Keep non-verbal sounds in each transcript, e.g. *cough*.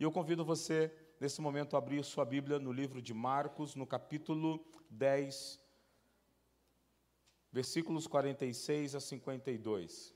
E eu convido você, nesse momento, a abrir sua Bíblia no livro de Marcos, no capítulo 10, versículos 46 a 52.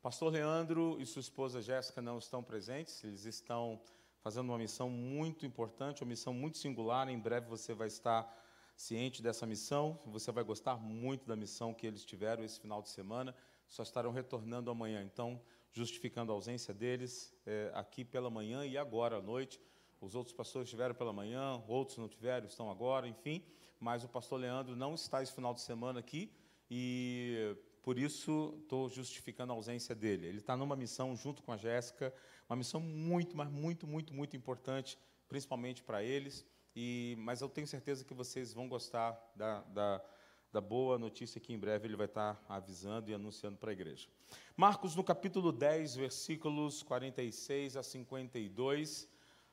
Pastor Leandro e sua esposa Jéssica não estão presentes, eles estão fazendo uma missão muito importante, uma missão muito singular. Em breve você vai estar ciente dessa missão, você vai gostar muito da missão que eles tiveram esse final de semana, só estarão retornando amanhã. Então, justificando a ausência deles é, aqui pela manhã e agora à noite. Os outros pastores estiveram pela manhã, outros não tiveram, estão agora, enfim. Mas o pastor Leandro não está esse final de semana aqui e por isso estou justificando a ausência dele. Ele está numa missão junto com a Jéssica, uma missão muito, mas muito, muito, muito importante, principalmente para eles. E, mas eu tenho certeza que vocês vão gostar da, da, da boa notícia que em breve ele vai estar avisando e anunciando para a igreja. Marcos, no capítulo 10, versículos 46 a 52.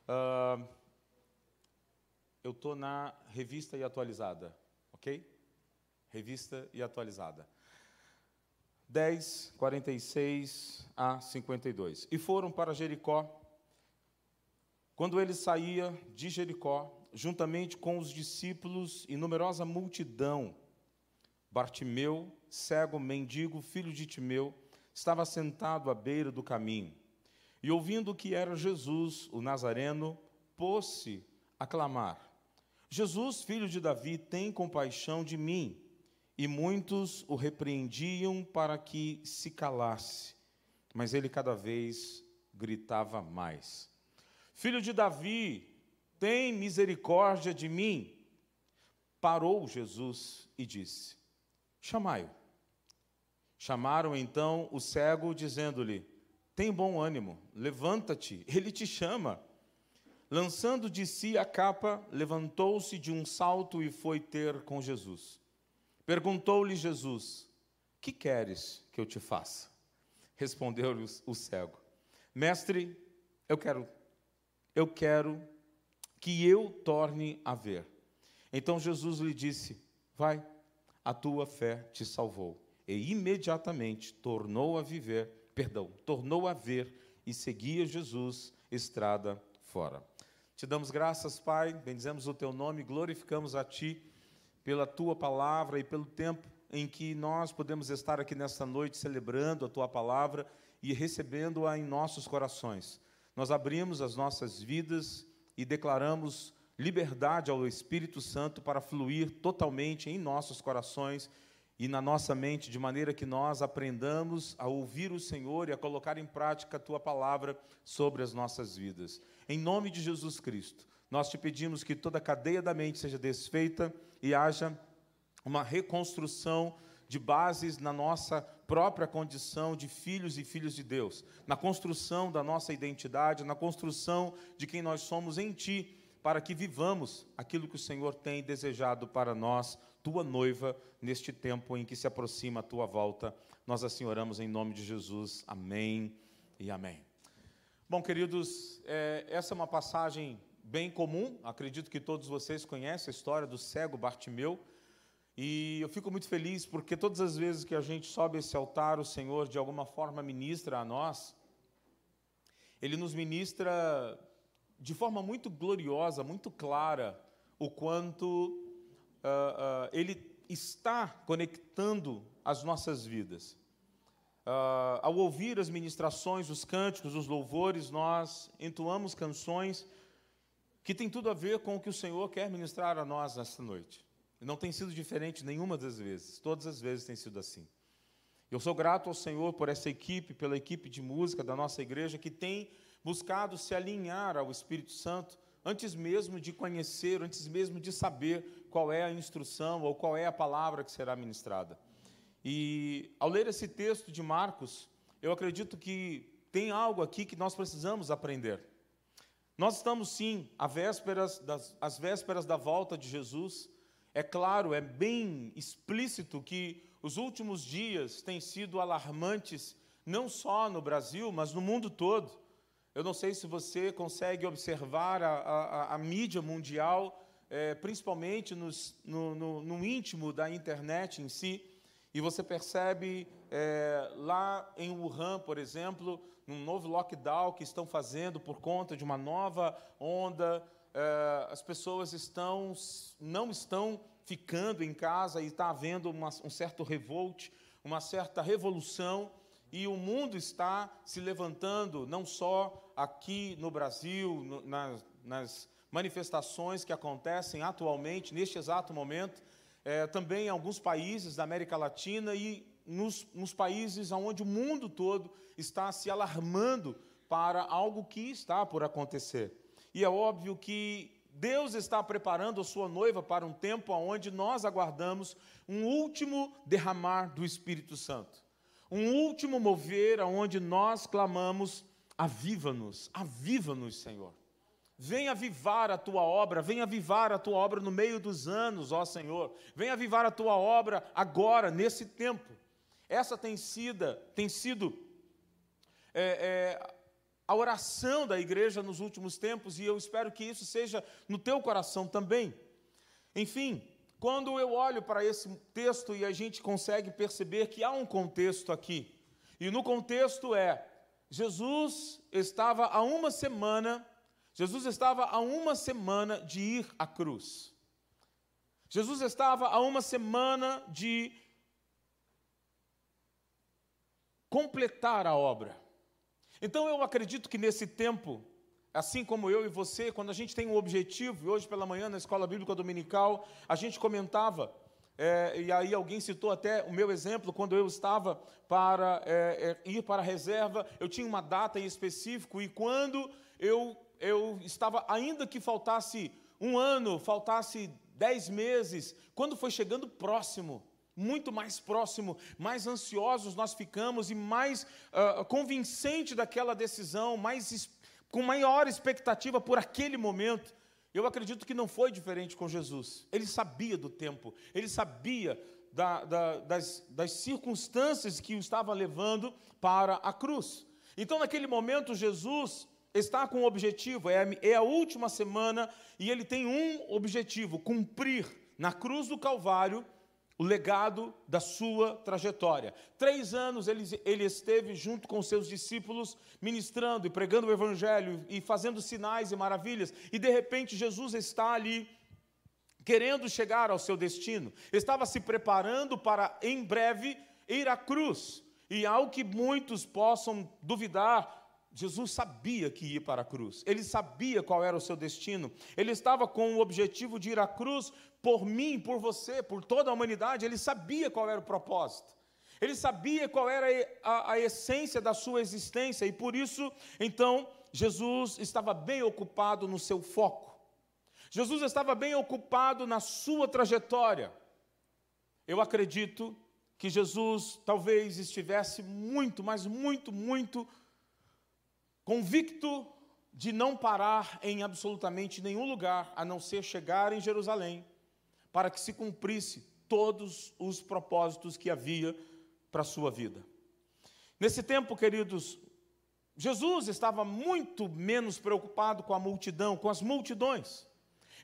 Uh, eu estou na revista e atualizada, ok? Revista e atualizada. 10, 46 a 52. E foram para Jericó. Quando ele saía de Jericó, juntamente com os discípulos e numerosa multidão, Bartimeu, cego, mendigo, filho de Timeu, estava sentado à beira do caminho. E ouvindo que era Jesus, o Nazareno, pôs-se a clamar: Jesus, filho de Davi, tem compaixão de mim. E muitos o repreendiam para que se calasse, mas ele cada vez gritava mais: Filho de Davi, tem misericórdia de mim. Parou Jesus e disse: Chamai-o. Chamaram então o cego, dizendo-lhe: Tem bom ânimo, levanta-te, ele te chama. Lançando de si a capa, levantou-se de um salto e foi ter com Jesus. Perguntou-lhe Jesus: Que queres que eu te faça? Respondeu-lhe o cego: Mestre, eu quero, eu quero que eu torne a ver. Então Jesus lhe disse: Vai, a tua fé te salvou. E imediatamente tornou a viver, perdão, tornou a ver e seguia Jesus estrada fora. Te damos graças, Pai, bendizemos o teu nome, glorificamos a ti pela tua palavra e pelo tempo em que nós podemos estar aqui nesta noite celebrando a tua palavra e recebendo-a em nossos corações. Nós abrimos as nossas vidas e declaramos liberdade ao Espírito Santo para fluir totalmente em nossos corações e na nossa mente, de maneira que nós aprendamos a ouvir o Senhor e a colocar em prática a tua palavra sobre as nossas vidas. Em nome de Jesus Cristo, nós te pedimos que toda cadeia da mente seja desfeita e haja uma reconstrução de bases na nossa própria condição de filhos e filhas de Deus, na construção da nossa identidade, na construção de quem nós somos em Ti, para que vivamos aquilo que o Senhor tem desejado para nós, tua noiva, neste tempo em que se aproxima a tua volta. Nós assim oramos em nome de Jesus. Amém e amém. Bom, queridos, é, essa é uma passagem bem comum, acredito que todos vocês conhecem a história do cego Bartimeu. E eu fico muito feliz porque todas as vezes que a gente sobe esse altar, o Senhor de alguma forma ministra a nós. Ele nos ministra de forma muito gloriosa, muito clara, o quanto uh, uh, Ele está conectando as nossas vidas. Uh, ao ouvir as ministrações, os cânticos, os louvores, nós entoamos canções que tem tudo a ver com o que o Senhor quer ministrar a nós nesta noite. Não tem sido diferente nenhuma das vezes, todas as vezes tem sido assim. Eu sou grato ao Senhor por essa equipe, pela equipe de música da nossa igreja que tem buscado se alinhar ao Espírito Santo antes mesmo de conhecer, antes mesmo de saber qual é a instrução ou qual é a palavra que será ministrada. E ao ler esse texto de Marcos, eu acredito que tem algo aqui que nós precisamos aprender. Nós estamos sim às vésperas, das, às vésperas da volta de Jesus, é claro, é bem explícito que os últimos dias têm sido alarmantes, não só no Brasil, mas no mundo todo. Eu não sei se você consegue observar a, a, a mídia mundial, é, principalmente nos, no, no, no, íntimo da internet em si, e você percebe é, lá em Wuhan, por exemplo, num novo lockdown que estão fazendo por conta de uma nova onda. É, as pessoas estão, não estão ficando em casa e está havendo uma, um certo revolt, uma certa revolução, e o mundo está se levantando, não só aqui no Brasil, no, nas, nas manifestações que acontecem atualmente, neste exato momento, é, também em alguns países da América Latina e nos, nos países onde o mundo todo está se alarmando para algo que está por acontecer. E é óbvio que Deus está preparando a sua noiva para um tempo onde nós aguardamos um último derramar do Espírito Santo. Um último mover onde nós clamamos: aviva-nos, aviva-nos, Senhor. Venha avivar a tua obra, venha avivar a tua obra no meio dos anos, ó Senhor. Venha avivar a tua obra agora, nesse tempo. Essa tem sido, tem sido é, é, a oração da igreja nos últimos tempos, e eu espero que isso seja no teu coração também. Enfim, quando eu olho para esse texto e a gente consegue perceber que há um contexto aqui, e no contexto é: Jesus estava há uma semana, Jesus estava há uma semana de ir à cruz. Jesus estava há uma semana de completar a obra. Então eu acredito que nesse tempo, assim como eu e você, quando a gente tem um objetivo, e hoje pela manhã na escola bíblica dominical, a gente comentava, é, e aí alguém citou até o meu exemplo, quando eu estava para é, é, ir para a reserva, eu tinha uma data em específico, e quando eu, eu estava, ainda que faltasse um ano, faltasse dez meses, quando foi chegando próximo, muito mais próximo, mais ansiosos nós ficamos e mais uh, convincente daquela decisão, mais com maior expectativa por aquele momento. Eu acredito que não foi diferente com Jesus. Ele sabia do tempo, ele sabia da, da, das, das circunstâncias que o estava levando para a cruz. Então, naquele momento, Jesus está com um objetivo, é a, é a última semana, e ele tem um objetivo: cumprir na cruz do Calvário o legado da sua trajetória. Três anos ele, ele esteve junto com seus discípulos, ministrando e pregando o Evangelho e fazendo sinais e maravilhas, e de repente Jesus está ali, querendo chegar ao seu destino, estava se preparando para em breve ir à cruz. E ao que muitos possam duvidar, Jesus sabia que ia para a cruz, ele sabia qual era o seu destino, ele estava com o objetivo de ir à cruz por mim, por você, por toda a humanidade, ele sabia qual era o propósito, ele sabia qual era a, a essência da sua existência, e por isso, então, Jesus estava bem ocupado no seu foco, Jesus estava bem ocupado na sua trajetória. Eu acredito que Jesus talvez estivesse muito, mas muito, muito convicto de não parar em absolutamente nenhum lugar, a não ser chegar em Jerusalém, para que se cumprisse todos os propósitos que havia para a sua vida. Nesse tempo, queridos, Jesus estava muito menos preocupado com a multidão, com as multidões.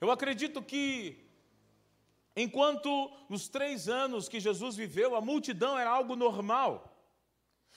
Eu acredito que, enquanto nos três anos que Jesus viveu, a multidão era algo normal.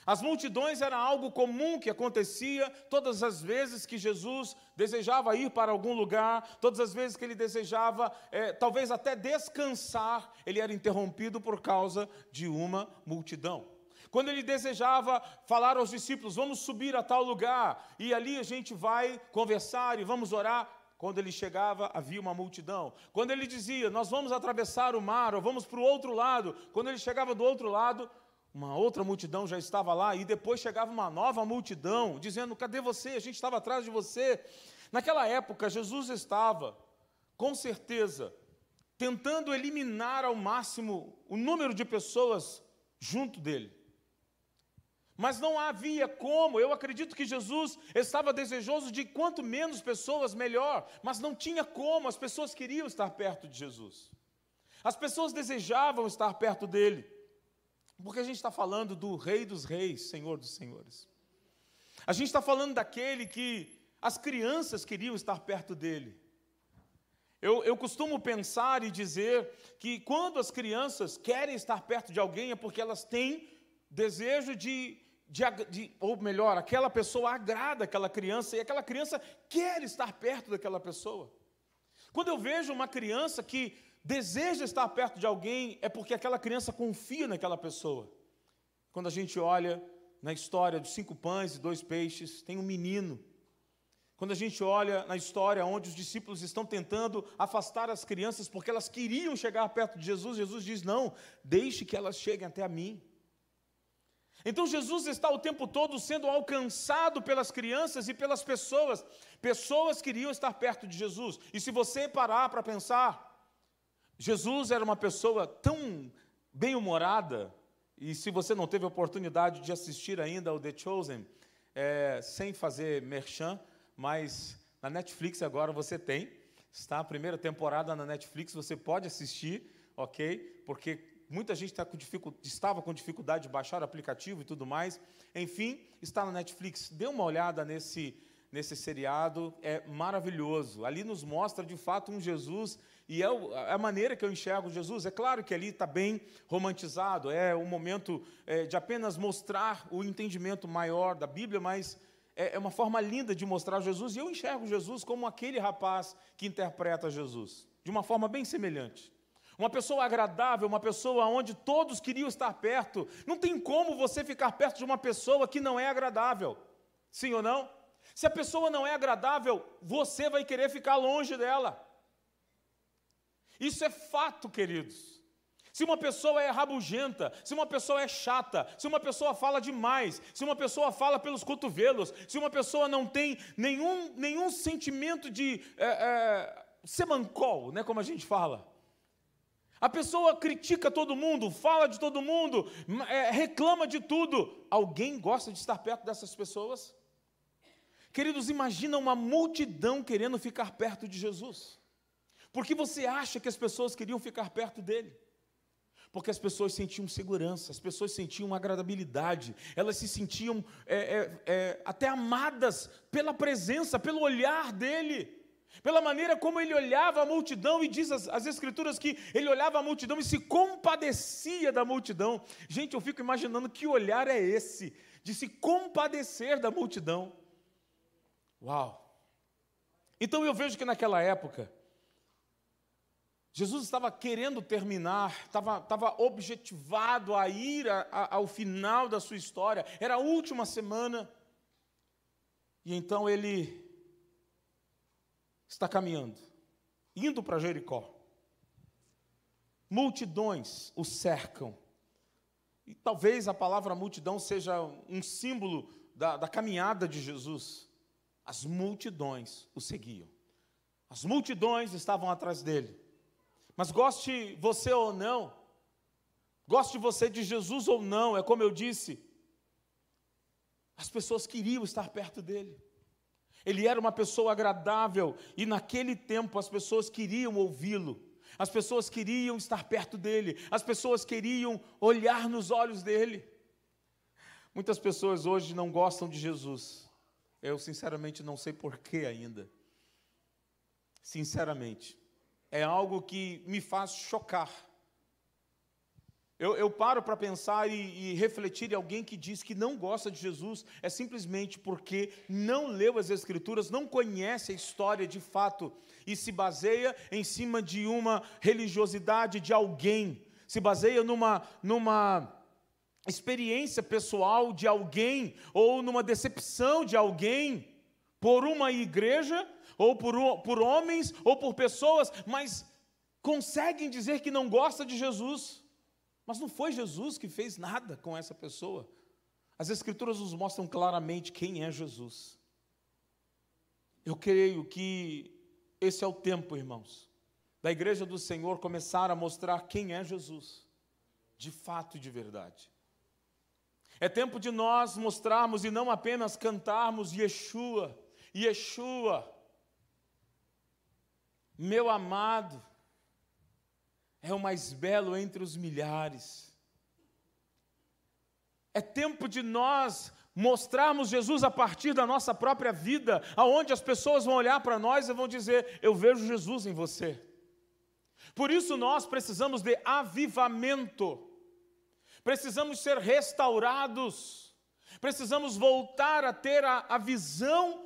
As multidões era algo comum que acontecia todas as vezes que Jesus desejava ir para algum lugar, todas as vezes que ele desejava, é, talvez até descansar, ele era interrompido por causa de uma multidão. Quando ele desejava falar aos discípulos, vamos subir a tal lugar, e ali a gente vai conversar e vamos orar, quando ele chegava, havia uma multidão. Quando ele dizia, nós vamos atravessar o mar, ou vamos para o outro lado, quando ele chegava do outro lado, uma outra multidão já estava lá, e depois chegava uma nova multidão, dizendo: Cadê você? A gente estava atrás de você. Naquela época, Jesus estava, com certeza, tentando eliminar ao máximo o número de pessoas junto dele. Mas não havia como, eu acredito que Jesus estava desejoso de quanto menos pessoas, melhor, mas não tinha como, as pessoas queriam estar perto de Jesus, as pessoas desejavam estar perto dele. Porque a gente está falando do Rei dos Reis, Senhor dos Senhores. A gente está falando daquele que as crianças queriam estar perto dele. Eu, eu costumo pensar e dizer que quando as crianças querem estar perto de alguém é porque elas têm desejo de de, de, ou melhor, aquela pessoa agrada aquela criança e aquela criança quer estar perto daquela pessoa. Quando eu vejo uma criança que deseja estar perto de alguém, é porque aquela criança confia naquela pessoa. Quando a gente olha na história dos cinco pães e dois peixes, tem um menino. Quando a gente olha na história onde os discípulos estão tentando afastar as crianças porque elas queriam chegar perto de Jesus, Jesus diz: Não, deixe que elas cheguem até a mim. Então Jesus está o tempo todo sendo alcançado pelas crianças e pelas pessoas. Pessoas queriam estar perto de Jesus. E se você parar para pensar, Jesus era uma pessoa tão bem-humorada, e se você não teve oportunidade de assistir ainda ao The Chosen, é, sem fazer merchan, mas na Netflix agora você tem, está a primeira temporada na Netflix, você pode assistir, ok? Porque muita gente tá com estava com dificuldade de baixar o aplicativo e tudo mais. Enfim, está na Netflix. Dê uma olhada nesse, nesse seriado, é maravilhoso. Ali nos mostra de fato um Jesus, e é, a maneira que eu enxergo Jesus. É claro que ali está bem romantizado, é um momento é, de apenas mostrar o entendimento maior da Bíblia, mas é, é uma forma linda de mostrar Jesus, e eu enxergo Jesus como aquele rapaz que interpreta Jesus, de uma forma bem semelhante. Uma pessoa agradável, uma pessoa onde todos queriam estar perto. Não tem como você ficar perto de uma pessoa que não é agradável. Sim ou não? Se a pessoa não é agradável, você vai querer ficar longe dela. Isso é fato, queridos. Se uma pessoa é rabugenta, se uma pessoa é chata, se uma pessoa fala demais, se uma pessoa fala pelos cotovelos, se uma pessoa não tem nenhum, nenhum sentimento de é, é, semancol, né, como a gente fala, a pessoa critica todo mundo, fala de todo mundo, é, reclama de tudo. Alguém gosta de estar perto dessas pessoas? Queridos, imagina uma multidão querendo ficar perto de Jesus. Por que você acha que as pessoas queriam ficar perto dele? Porque as pessoas sentiam segurança, as pessoas sentiam agradabilidade, elas se sentiam é, é, é até amadas pela presença, pelo olhar dele pela maneira como ele olhava a multidão, e diz as, as, Escrituras que ele olhava a multidão e se compadecia da multidão. Gente, eu fico imaginando que olhar é esse, de se compadecer da multidão. Uau! Então eu vejo que naquela época, Jesus estava querendo terminar, estava, estava objetivado a ir a, a, ao final da sua história, era a última semana, e então ele está caminhando, indo para Jericó. Multidões o cercam. E talvez a palavra multidão seja um símbolo da, da caminhada de Jesus. As multidões o seguiam. As multidões estavam atrás dele. Mas goste você ou não, goste você de Jesus ou não, é como eu disse, as pessoas queriam estar perto dele. Ele era uma pessoa agradável e naquele tempo as pessoas queriam ouvi-lo. As pessoas queriam estar perto dele, as pessoas queriam olhar nos olhos dele. Muitas pessoas hoje não gostam de Jesus. Eu sinceramente não sei porquê ainda. Sinceramente, é algo que me faz chocar. Eu, eu paro para pensar e, e, refletir em alguém que diz que não gosta de Jesus, é simplesmente porque não leu as Escrituras, não conhece a história de fato e se baseia em cima de uma religiosidade de alguém, se baseia numa, numa experiência pessoal de alguém ou numa decepção de alguém por uma igreja ou por, por homens ou por pessoas, mas conseguem dizer que não gosta de Jesus. Mas não foi Jesus que fez nada com essa pessoa. As Escrituras nos mostram claramente quem é Jesus. Eu creio que esse é o tempo, irmãos, da igreja do Senhor começar a mostrar quem é Jesus, de fato e de verdade. É tempo de nós mostrarmos e não apenas cantarmos Yeshua, Yeshua, meu amado, é o mais belo entre os milhares. É tempo de nós mostrarmos Jesus a partir da nossa própria vida, aonde as pessoas vão olhar para nós e vão dizer: Eu vejo Jesus em você. Por isso nós precisamos de avivamento, precisamos ser restaurados. Precisamos voltar a ter a, a visão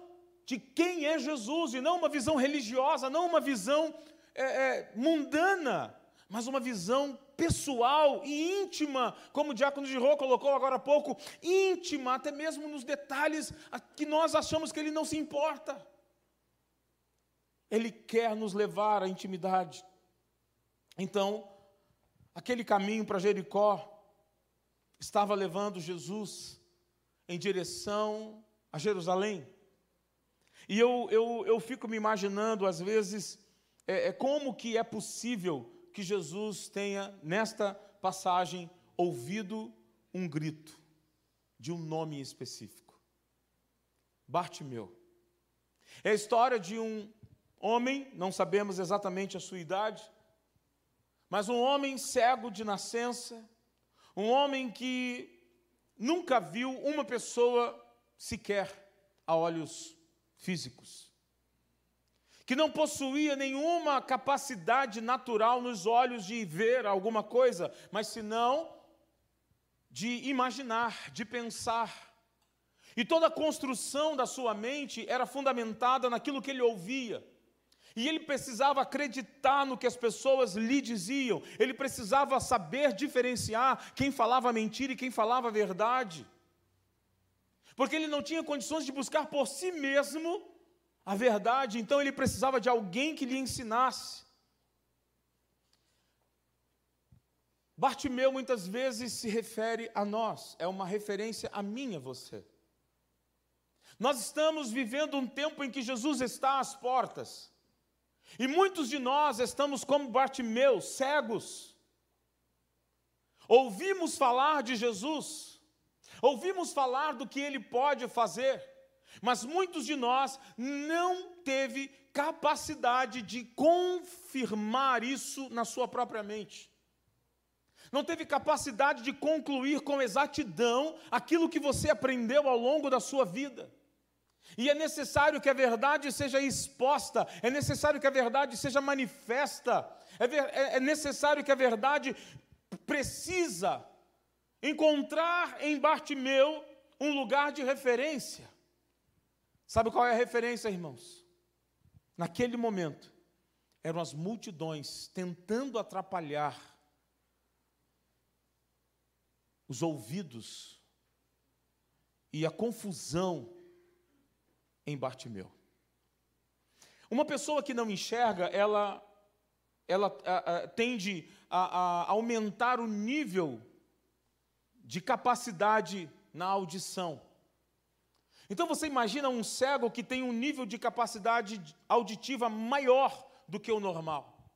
de quem é Jesus, e não uma visão religiosa, não uma visão é, é, mundana, mas uma visão pessoal e íntima, como o diácono de Rô colocou agora há pouco, íntima, até mesmo nos detalhes que nós achamos que ele não se importa. Ele quer nos levar à intimidade. Então, aquele caminho para Jericó estava levando Jesus em direção a Jerusalém. E eu, eu, eu fico me imaginando, às vezes, é, é como que é possível que Jesus tenha, nesta passagem, ouvido um grito de um nome específico. Bartimeu. É a história de um homem, não sabemos exatamente a sua idade, mas um homem cego de nascença, um homem que nunca viu uma pessoa sequer a olhos físicos, que não possuía nenhuma capacidade natural nos olhos de ver alguma coisa, mas senão de imaginar, de pensar. E toda a construção da sua mente era fundamentada naquilo que ele ouvia. E ele precisava acreditar no que as pessoas lhe diziam, ele precisava saber diferenciar quem falava mentira e quem falava verdade. Porque ele não tinha condições de buscar por si mesmo a verdade, então ele precisava de alguém que lhe ensinasse. Bartimeu muitas vezes se refere a nós, é uma referência a mim a você. Nós estamos vivendo um tempo em que Jesus está às portas. E muitos de nós estamos como Bartimeu, cegos. Ouvimos falar de Jesus, ouvimos falar do que ele pode fazer, mas muitos de nós não teve capacidade de confirmar isso na sua própria mente. Não teve capacidade de concluir com exatidão aquilo que você aprendeu ao longo da sua vida. E é necessário que a verdade seja exposta, é necessário que a verdade seja manifesta, é, é, é necessário que a verdade precisa encontrar em Bartimeu um lugar de referência. Sabe qual é a referência, irmãos? Naquele momento, eram as multidões tentando atrapalhar os ouvidos e a confusão em Bartimeu. Uma pessoa que não enxerga, ela, ela a, a, tende a, a aumentar o nível de capacidade na audição. Então você imagina um cego que tem um nível de capacidade auditiva maior do que o normal.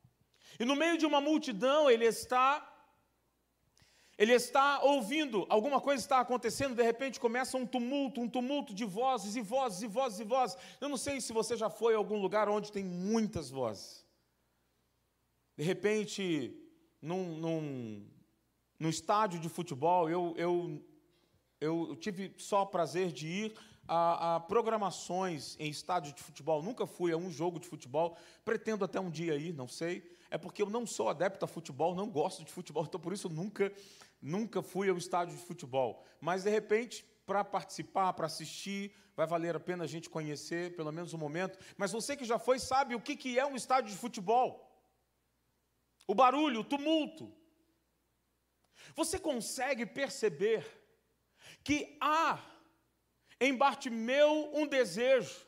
E no meio de uma multidão, ele está ele está ouvindo, alguma coisa está acontecendo, de repente começa um tumulto, um tumulto de vozes e vozes e vozes e vozes. Eu não sei se você já foi a algum lugar onde tem muitas vozes. De repente, num, num, num estádio de futebol, eu, eu, eu tive só o prazer de ir a, a, programações em estádio de futebol. Nunca fui a um jogo de futebol. Pretendo até um dia ir, não sei. É porque eu não sou adepto a futebol, não gosto de futebol, *laughs* então por isso nunca nunca fui ao estádio de futebol, mas de repente, para participar, para assistir, vai valer a pena a gente conhecer, pelo menos um momento. Mas você que já foi sabe o que é um estádio de futebol: o barulho, o tumulto. Você consegue perceber que há em Bartimeu um desejo.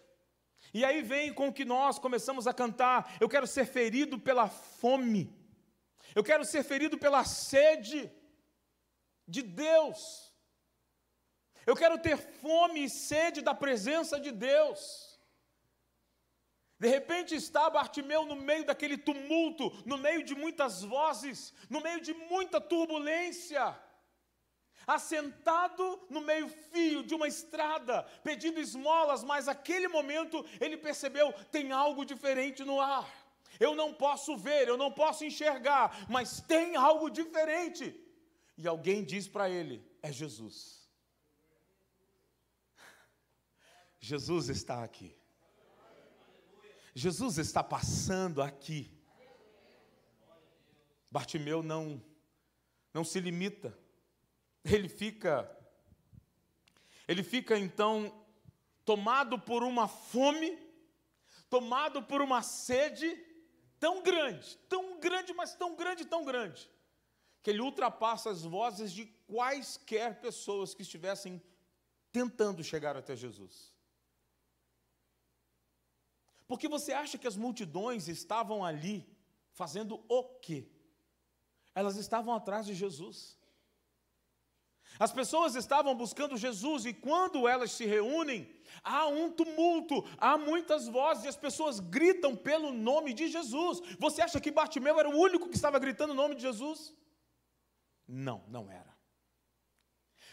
E aí vem com que nós começamos a cantar: eu quero ser ferido pela fome, eu quero ser ferido pela sede de Deus. Eu quero ter fome e sede da presença de Deus. De repente está Bartimeu no meio daquele tumulto, no meio de muitas vozes, no meio de muita turbulência, assentado no meio-fio de uma estrada, pedindo esmolas, mas naquele momento ele percebeu: tem algo diferente no ar. Eu não posso ver, eu não posso enxergar, mas tem algo diferente e alguém diz para ele: é Jesus. *laughs* Jesus está aqui. Jesus está passando aqui. Bartimeu não não se limita. Ele fica Ele fica então tomado por uma fome, tomado por uma sede tão grande, tão grande, mas tão grande, tão grande, que ele ultrapassa as vozes de quaisquer pessoas que estivessem tentando chegar até Jesus. Porque você acha que as multidões estavam ali fazendo o quê? Elas estavam atrás de Jesus. As pessoas estavam buscando Jesus e quando elas se reúnem, há um tumulto, há muitas vozes e as pessoas gritam pelo nome de Jesus. Você acha que Bartimeu era o único que estava gritando o nome de Jesus? Não, não era.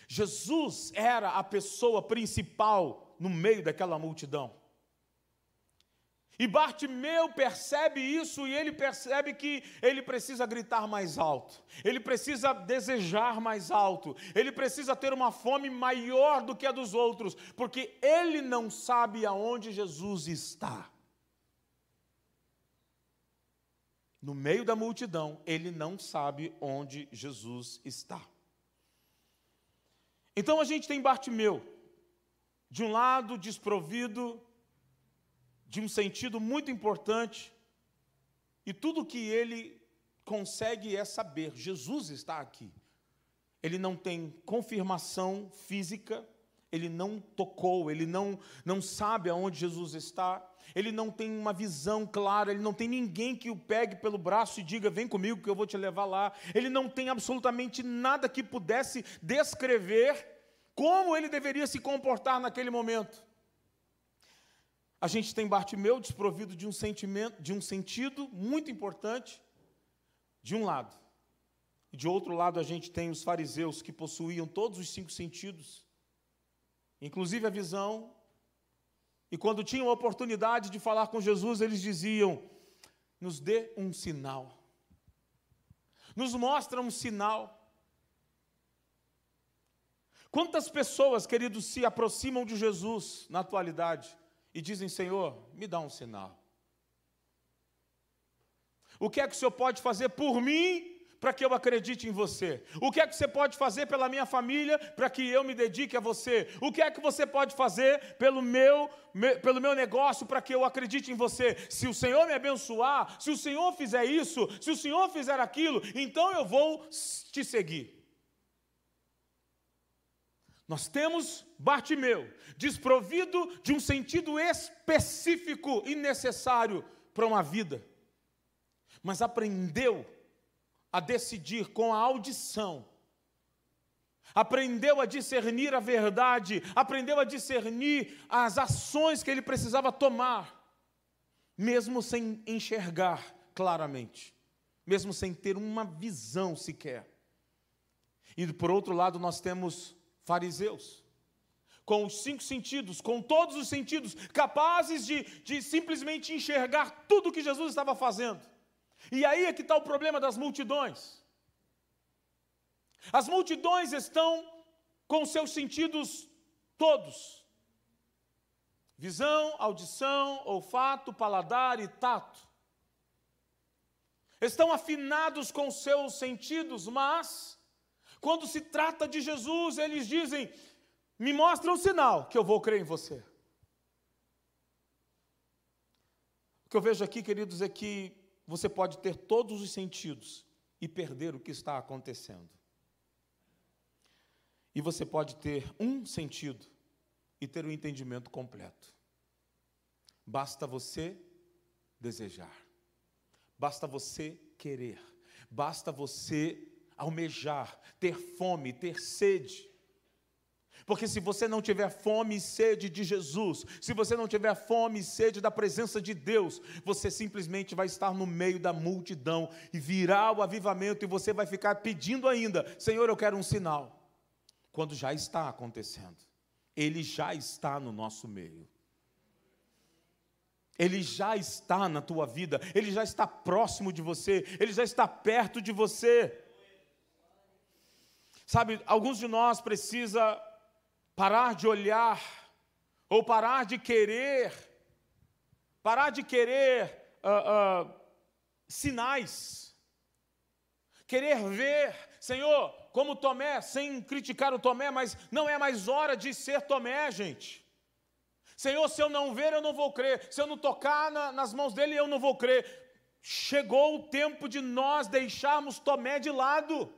Jesus era a pessoa principal no meio daquela multidão. E Bartimeu percebe isso e ele percebe que ele precisa gritar mais alto, ele precisa desejar mais alto, ele precisa ter uma fome maior do que a dos outros, porque ele não sabe aonde Jesus está. No meio da multidão, ele não sabe onde Jesus está. Então a gente tem Bartimeu, de um lado desprovido de um sentido muito importante, e tudo que ele consegue é saber: Jesus está aqui. Ele não tem confirmação física, ele não tocou, ele não, não sabe aonde Jesus está, ele não tem uma visão clara, ele não tem ninguém que o pegue pelo braço e diga: Vem comigo que eu vou te levar lá. Ele não tem absolutamente nada que pudesse descrever como ele deveria se comportar naquele momento. A gente tem Bartimeu desprovido de um sentimento, de um sentido muito importante, de um lado. De outro lado, a gente tem os fariseus que possuíam todos os cinco sentidos, inclusive a visão. E quando tinham a oportunidade de falar com Jesus, eles diziam: nos dê um sinal. Nos mostra um sinal. Quantas pessoas, queridos, se aproximam de Jesus na atualidade? E dizem: Senhor, me dá um sinal. O que é que o Senhor pode fazer por mim para que eu acredite em você? O que é que você pode fazer pela minha família para que eu me dedique a você? O que é que você pode fazer pelo meu, me, pelo meu negócio para que eu acredite em você? Se o Senhor me abençoar, se o Senhor fizer isso, se o Senhor fizer aquilo, então eu vou te seguir. Nós temos Bartimeu, desprovido de um sentido específico e necessário para uma vida, mas aprendeu a decidir com a audição, aprendeu a discernir a verdade, aprendeu a discernir as ações que ele precisava tomar, mesmo sem enxergar claramente, mesmo sem ter uma visão sequer. E por outro lado, nós temos fariseus, com os cinco sentidos, com todos os sentidos, capazes de, de simplesmente enxergar tudo o que Jesus estava fazendo. E aí é que está o problema das multidões. As multidões estão com seus sentidos todos: visão, audição, olfato, paladar e tato. Estão afinados com seus sentidos, mas quando se trata de Jesus, eles dizem: me mostra um sinal que eu vou crer em você. O que eu vejo aqui, queridos, é que você pode ter todos os sentidos e perder o que está acontecendo. E você pode ter um sentido e ter o um entendimento completo. Basta você desejar, basta você querer, basta você almejar, ter fome, ter sede. Porque se você não tiver fome e sede de Jesus, se você não tiver fome e sede da presença de Deus, você simplesmente vai estar no meio da multidão e virá o avivamento e você vai ficar pedindo ainda: Senhor, eu quero um sinal. Quando já está acontecendo, Ele já está no nosso meio. Ele já está na tua vida, Ele já está próximo de você, Ele já está perto de você. Sabe, alguns de nós precisa parar de olhar ou parar de querer, parar de querer uh, uh, sinais, querer ver, Senhor, como Tomé, sem criticar o Tomé, mas não é mais hora de ser Tomé, gente. Senhor, se eu não ver, eu não vou crer. Se eu não tocar na, nas mãos dele, eu não vou crer. Chegou o tempo de nós deixarmos Tomé de lado.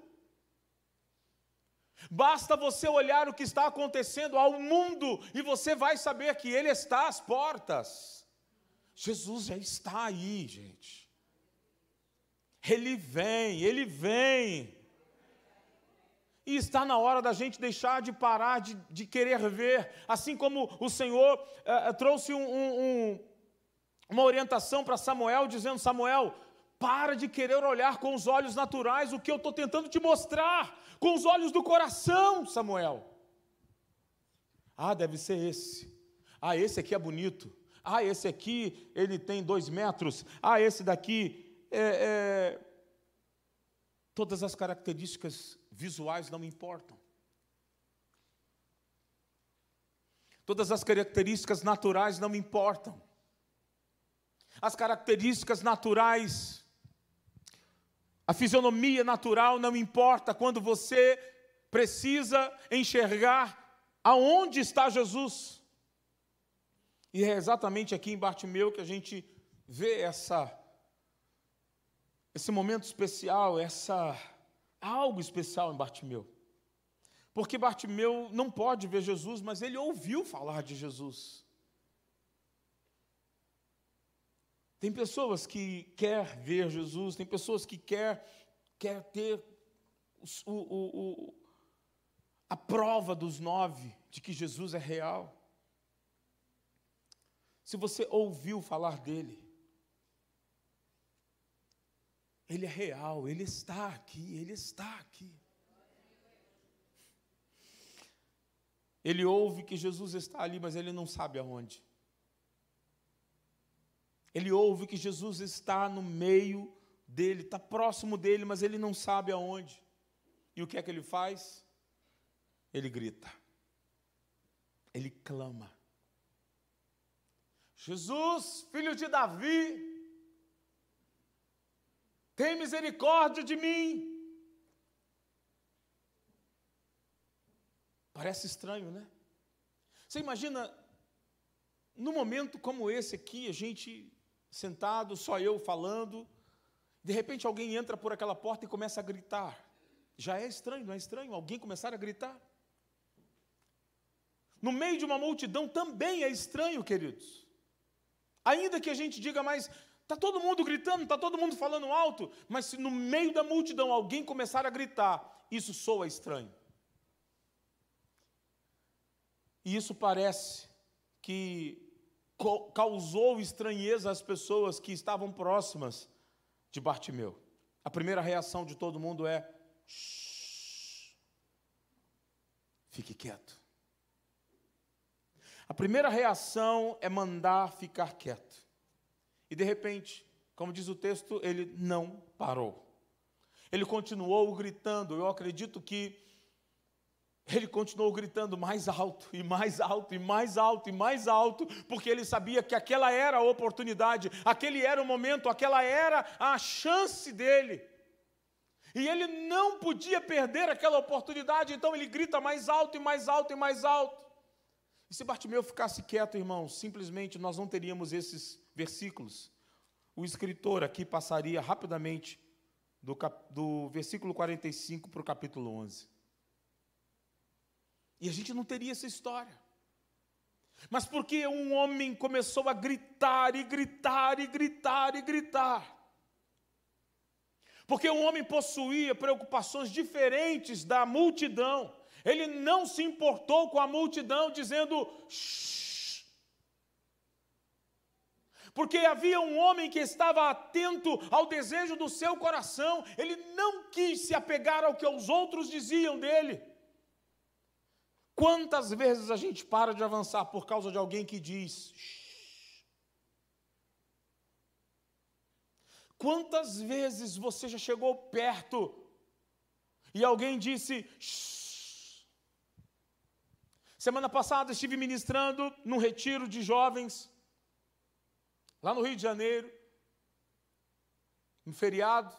Basta você olhar o que está acontecendo ao mundo e você vai saber que ele está às portas. Jesus já está aí, gente. Ele vem, ele vem. E está na hora da gente deixar de parar de, de querer ver, assim como o Senhor uh, trouxe um, um, uma orientação para Samuel, dizendo: Samuel, para de querer olhar com os olhos naturais o que eu estou tentando te mostrar, com os olhos do coração, Samuel. Ah, deve ser esse. Ah, esse aqui é bonito. Ah, esse aqui ele tem dois metros. Ah, esse daqui é, é... Todas as características visuais não importam. Todas as características naturais não importam. As características naturais, a fisionomia natural não importa quando você precisa enxergar aonde está Jesus. E é exatamente aqui em Bartimeu que a gente vê essa esse momento especial, essa algo especial em Bartimeu. Porque Bartimeu não pode ver Jesus, mas ele ouviu falar de Jesus. Tem pessoas que quer ver Jesus, tem pessoas que quer, quer ter o, o, o, a prova dos nove de que Jesus é real. Se você ouviu falar dele, ele é real, ele está aqui, ele está aqui. Ele ouve que Jesus está ali, mas ele não sabe aonde. Ele ouve que Jesus está no meio dele, está próximo dele, mas ele não sabe aonde. E o que é que ele faz? Ele grita. Ele clama. Jesus, filho de Davi, tem misericórdia de mim. Parece estranho, né? Você imagina, num momento como esse aqui, a gente sentado, só eu falando, de repente alguém entra por aquela porta e começa a gritar. Já é estranho, não é estranho? Alguém começar a gritar. No meio de uma multidão também é estranho, queridos. Ainda que a gente diga, mas Está todo mundo gritando, está todo mundo falando alto, mas se no meio da multidão alguém começar a gritar, isso soa estranho. E isso parece que causou estranheza às pessoas que estavam próximas de Bartimeu. A primeira reação de todo mundo é: fique quieto. A primeira reação é mandar ficar quieto. E de repente, como diz o texto, ele não parou. Ele continuou gritando. Eu acredito que ele continuou gritando mais alto e mais alto e mais alto e mais alto, porque ele sabia que aquela era a oportunidade, aquele era o momento, aquela era a chance dele. E ele não podia perder aquela oportunidade, então ele grita mais alto e mais alto e mais alto. E se Bartimeu ficasse quieto, irmãos, simplesmente nós não teríamos esses versículos. O escritor aqui passaria rapidamente do, cap, do versículo 45 para o capítulo 11. E a gente não teria essa história. Mas porque um homem começou a gritar e gritar e gritar e gritar. Porque um homem possuía preocupações diferentes da multidão. Ele não se importou com a multidão, dizendo: porque havia um homem que estava atento ao desejo do seu coração, ele não quis se apegar ao que os outros diziam dele. Quantas vezes a gente para de avançar por causa de alguém que diz. Quantas vezes você já chegou perto e alguém disse. Semana passada estive ministrando num retiro de jovens lá no Rio de Janeiro, no feriado.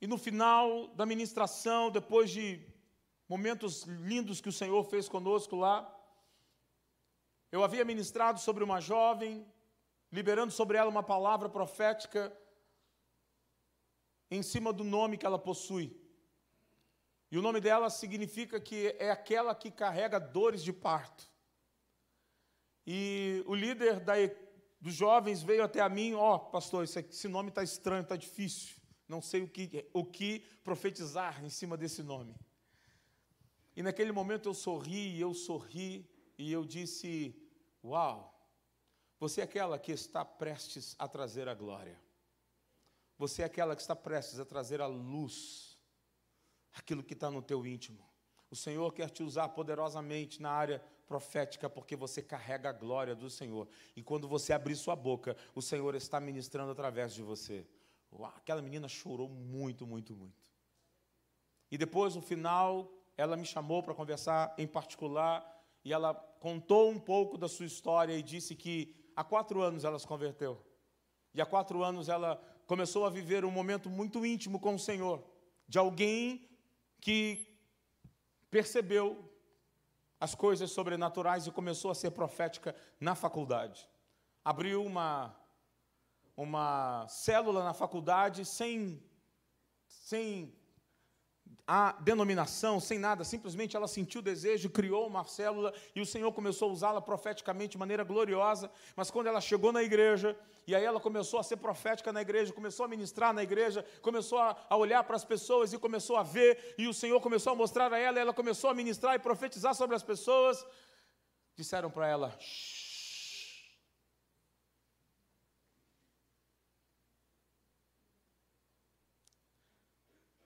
E no final da ministração, depois de momentos lindos que o Senhor fez conosco lá, eu havia ministrado sobre uma jovem, liberando sobre ela uma palavra profética em cima do nome que ela possui. E o nome dela significa que é aquela que carrega dores de parto. E o líder da, dos jovens veio até a mim, ó, oh, pastor, esse, esse nome está estranho, está difícil. Não sei o que, o que profetizar em cima desse nome. E naquele momento eu sorri, eu sorri, e eu disse: Uau, você é aquela que está prestes a trazer a glória. Você é aquela que está prestes a trazer a luz, aquilo que está no teu íntimo. O Senhor quer te usar poderosamente na área profética, porque você carrega a glória do Senhor. E quando você abrir sua boca, o Senhor está ministrando através de você. Uau, aquela menina chorou muito, muito, muito. E depois, no final, ela me chamou para conversar em particular e ela contou um pouco da sua história e disse que há quatro anos ela se converteu. E há quatro anos ela começou a viver um momento muito íntimo com o Senhor, de alguém que percebeu as coisas sobrenaturais e começou a ser profética na faculdade. Abriu uma, uma célula na faculdade sem, sem a denominação, sem nada, simplesmente ela sentiu o desejo, criou uma célula e o Senhor começou a usá-la profeticamente de maneira gloriosa. Mas quando ela chegou na igreja, e aí ela começou a ser profética na igreja, começou a ministrar na igreja, começou a, a olhar para as pessoas e começou a ver, e o Senhor começou a mostrar a ela, e ela começou a ministrar e profetizar sobre as pessoas. Disseram para ela: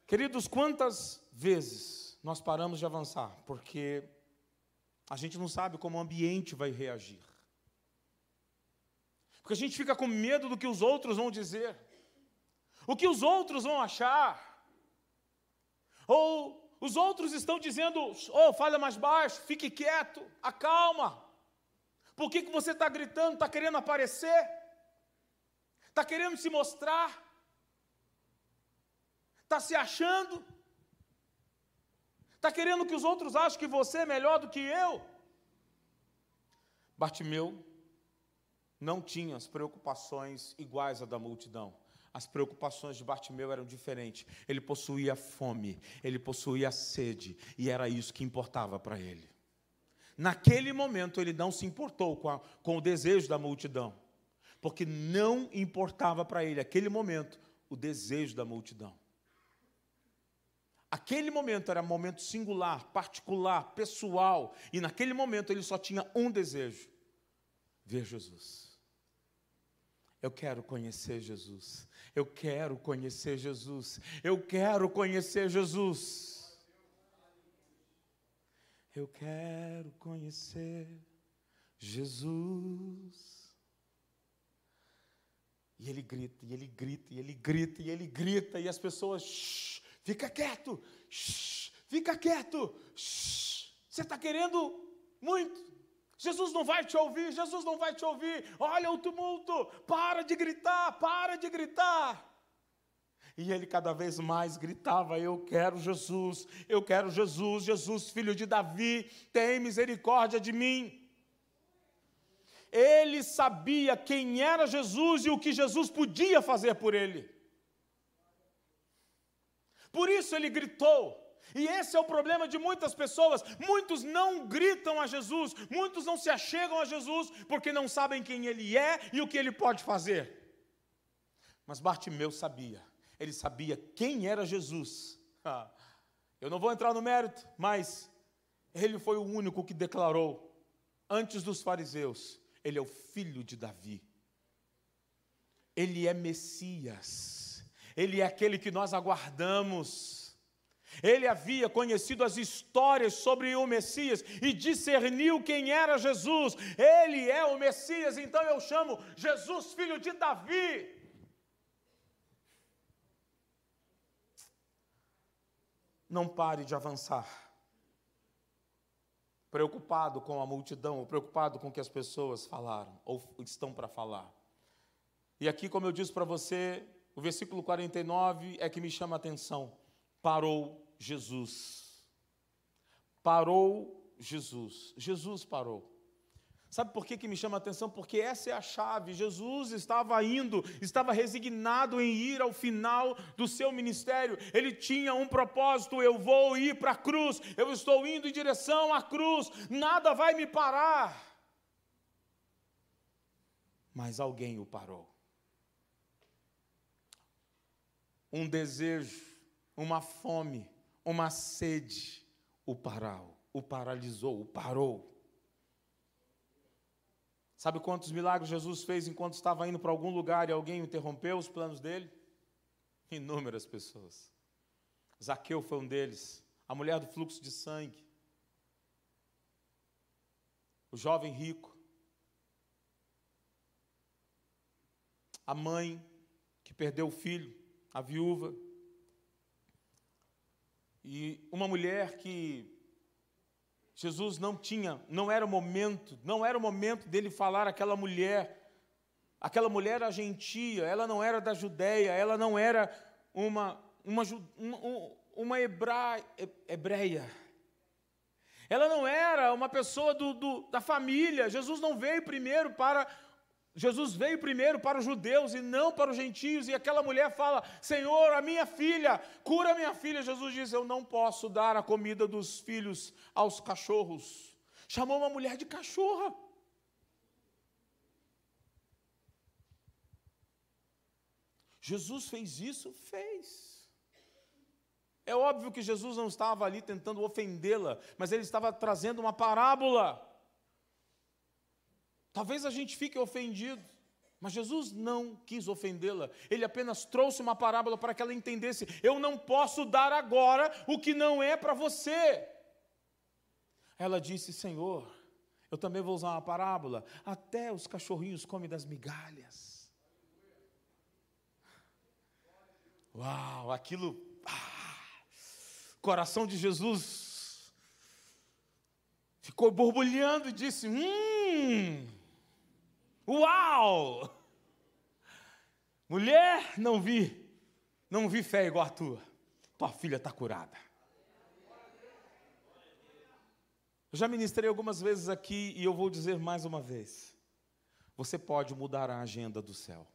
Queridos, quantas vezes nós paramos de avançar porque a gente não sabe como o ambiente vai reagir? Porque a gente fica com medo do que os outros vão dizer, o que os outros vão achar, ou os outros estão dizendo, oh, fala mais baixo, fique quieto, acalma. Por que, que você está gritando, está querendo aparecer? Está querendo se mostrar? Está se achando? Está querendo que os outros achem que você é melhor do que eu? Bartimeu não tinha as preocupações iguais à da multidão. As preocupações de Bartimeu eram diferentes. Ele possuía fome, ele possuía sede, e era isso que importava para ele. Naquele momento, ele não se importou com, a, com o desejo da multidão, porque não importava para ele, naquele momento, o desejo da multidão. Aquele momento era um momento singular, particular, pessoal, e naquele momento ele só tinha um desejo: ver Jesus. Eu quero conhecer Jesus. Eu quero conhecer Jesus. Eu quero conhecer Jesus. Eu quero conhecer Jesus. E ele grita, e ele grita, e ele grita, e ele grita, e as pessoas. Shh, Fica quieto, Shhh, fica quieto. Shhh, você está querendo muito. Jesus não vai te ouvir, Jesus não vai te ouvir. Olha o tumulto, para de gritar, para de gritar. E ele cada vez mais gritava: Eu quero Jesus, eu quero Jesus, Jesus, filho de Davi, tem misericórdia de mim. Ele sabia quem era Jesus e o que Jesus podia fazer por ele. Por isso ele gritou. E esse é o problema de muitas pessoas. Muitos não gritam a Jesus, muitos não se achegam a Jesus porque não sabem quem ele é e o que ele pode fazer. Mas Bartimeu sabia, ele sabia quem era Jesus. Eu não vou entrar no mérito, mas ele foi o único que declarou, antes dos fariseus, ele é o filho de Davi. Ele é Messias. Ele é aquele que nós aguardamos. Ele havia conhecido as histórias sobre o Messias e discerniu quem era Jesus. Ele é o Messias, então eu chamo Jesus, filho de Davi. Não pare de avançar. Preocupado com a multidão, ou preocupado com o que as pessoas falaram ou estão para falar. E aqui, como eu disse para você, o versículo 49 é que me chama a atenção. Parou Jesus. Parou Jesus. Jesus parou. Sabe por que, que me chama a atenção? Porque essa é a chave. Jesus estava indo, estava resignado em ir ao final do seu ministério. Ele tinha um propósito: eu vou ir para a cruz, eu estou indo em direção à cruz, nada vai me parar. Mas alguém o parou. Um desejo, uma fome, uma sede o parou, o paralisou, o parou. Sabe quantos milagres Jesus fez enquanto estava indo para algum lugar e alguém interrompeu os planos dele? Inúmeras pessoas. Zaqueu foi um deles. A mulher do fluxo de sangue. O jovem rico. A mãe que perdeu o filho, a viúva. E uma mulher que Jesus não tinha, não era o momento, não era o momento dele falar aquela mulher. Aquela mulher era gentia, ela não era da Judéia, ela não era uma, uma, uma, uma hebra, hebreia. Ela não era uma pessoa do, do, da família. Jesus não veio primeiro para Jesus veio primeiro para os judeus e não para os gentios, e aquela mulher fala: Senhor, a minha filha, cura a minha filha. Jesus diz: Eu não posso dar a comida dos filhos aos cachorros. Chamou uma mulher de cachorra. Jesus fez isso? Fez. É óbvio que Jesus não estava ali tentando ofendê-la, mas ele estava trazendo uma parábola. Talvez a gente fique ofendido, mas Jesus não quis ofendê-la, ele apenas trouxe uma parábola para que ela entendesse: eu não posso dar agora o que não é para você. Ela disse: Senhor, eu também vou usar uma parábola, até os cachorrinhos comem das migalhas. Uau, aquilo. Ah, coração de Jesus ficou borbulhando e disse: Hum, Uau! Mulher, não vi, não vi fé igual a tua. Tua filha está curada. Eu já ministrei algumas vezes aqui e eu vou dizer mais uma vez. Você pode mudar a agenda do céu.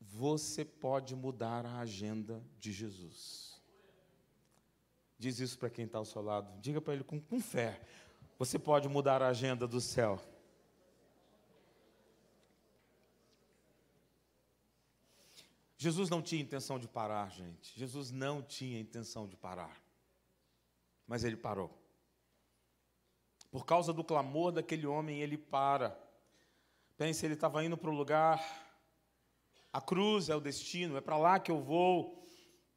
Você pode mudar a agenda de Jesus. Diz isso para quem está ao seu lado. Diga para ele com, com fé. Você pode mudar a agenda do céu. Jesus não tinha intenção de parar, gente. Jesus não tinha intenção de parar. Mas ele parou. Por causa do clamor daquele homem, ele para. Pense, ele estava indo para o lugar. A cruz é o destino, é para lá que eu vou.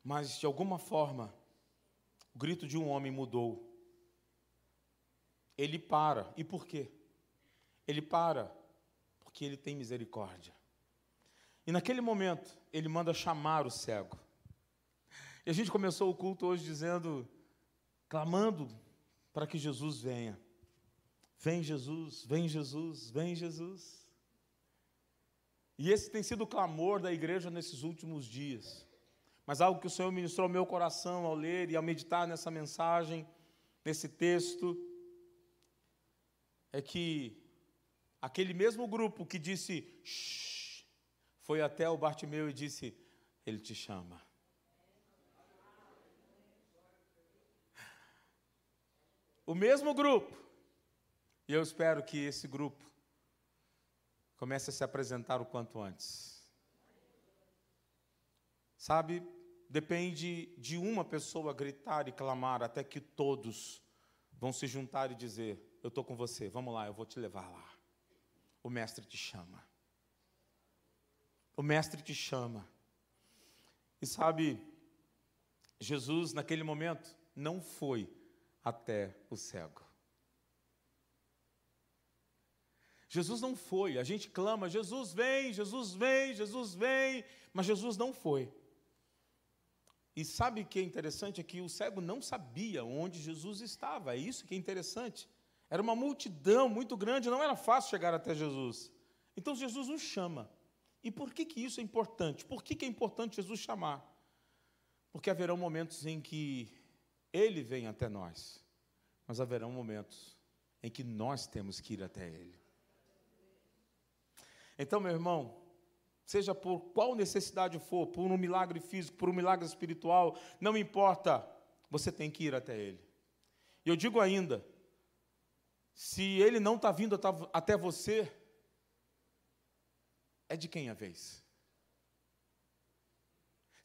Mas de alguma forma, o grito de um homem mudou ele para. E por quê? Ele para porque ele tem misericórdia. E naquele momento, ele manda chamar o cego. E a gente começou o culto hoje dizendo, clamando para que Jesus venha. Vem Jesus, vem Jesus, vem Jesus. E esse tem sido o clamor da igreja nesses últimos dias. Mas algo que o Senhor ministrou ao meu coração ao ler e ao meditar nessa mensagem, nesse texto, é que aquele mesmo grupo que disse Shh, foi até o Bartimeu e disse: Ele te chama. O mesmo grupo. E eu espero que esse grupo comece a se apresentar o quanto antes. Sabe, depende de uma pessoa gritar e clamar até que todos vão se juntar e dizer: eu estou com você, vamos lá, eu vou te levar lá. O mestre te chama. O mestre te chama. E sabe, Jesus, naquele momento, não foi até o cego. Jesus não foi, a gente clama, Jesus vem, Jesus vem, Jesus vem, mas Jesus não foi. E sabe o que é interessante? É que o cego não sabia onde Jesus estava, é isso que é interessante. Era uma multidão muito grande, não era fácil chegar até Jesus. Então Jesus nos chama. E por que, que isso é importante? Por que, que é importante Jesus chamar? Porque haverão momentos em que Ele vem até nós, mas haverão momentos em que nós temos que ir até Ele. Então, meu irmão, seja por qual necessidade for, por um milagre físico, por um milagre espiritual, não importa, você tem que ir até Ele. E eu digo ainda, se Ele não está vindo até você, é de quem a vez?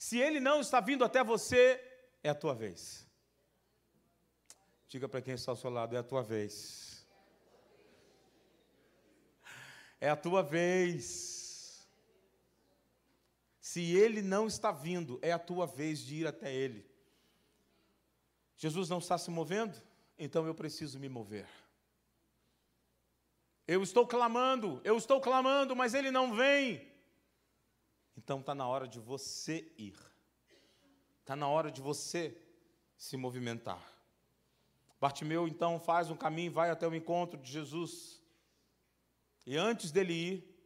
Se ele não está vindo até você, é a tua vez. Diga para quem está ao seu lado: é a tua vez. É a tua vez. Se ele não está vindo, é a tua vez de ir até ele. Jesus não está se movendo? Então eu preciso me mover. Eu estou clamando, eu estou clamando, mas ele não vem. Então está na hora de você ir. Está na hora de você se movimentar. Bartimeu então faz um caminho, vai até o encontro de Jesus. E antes dele ir,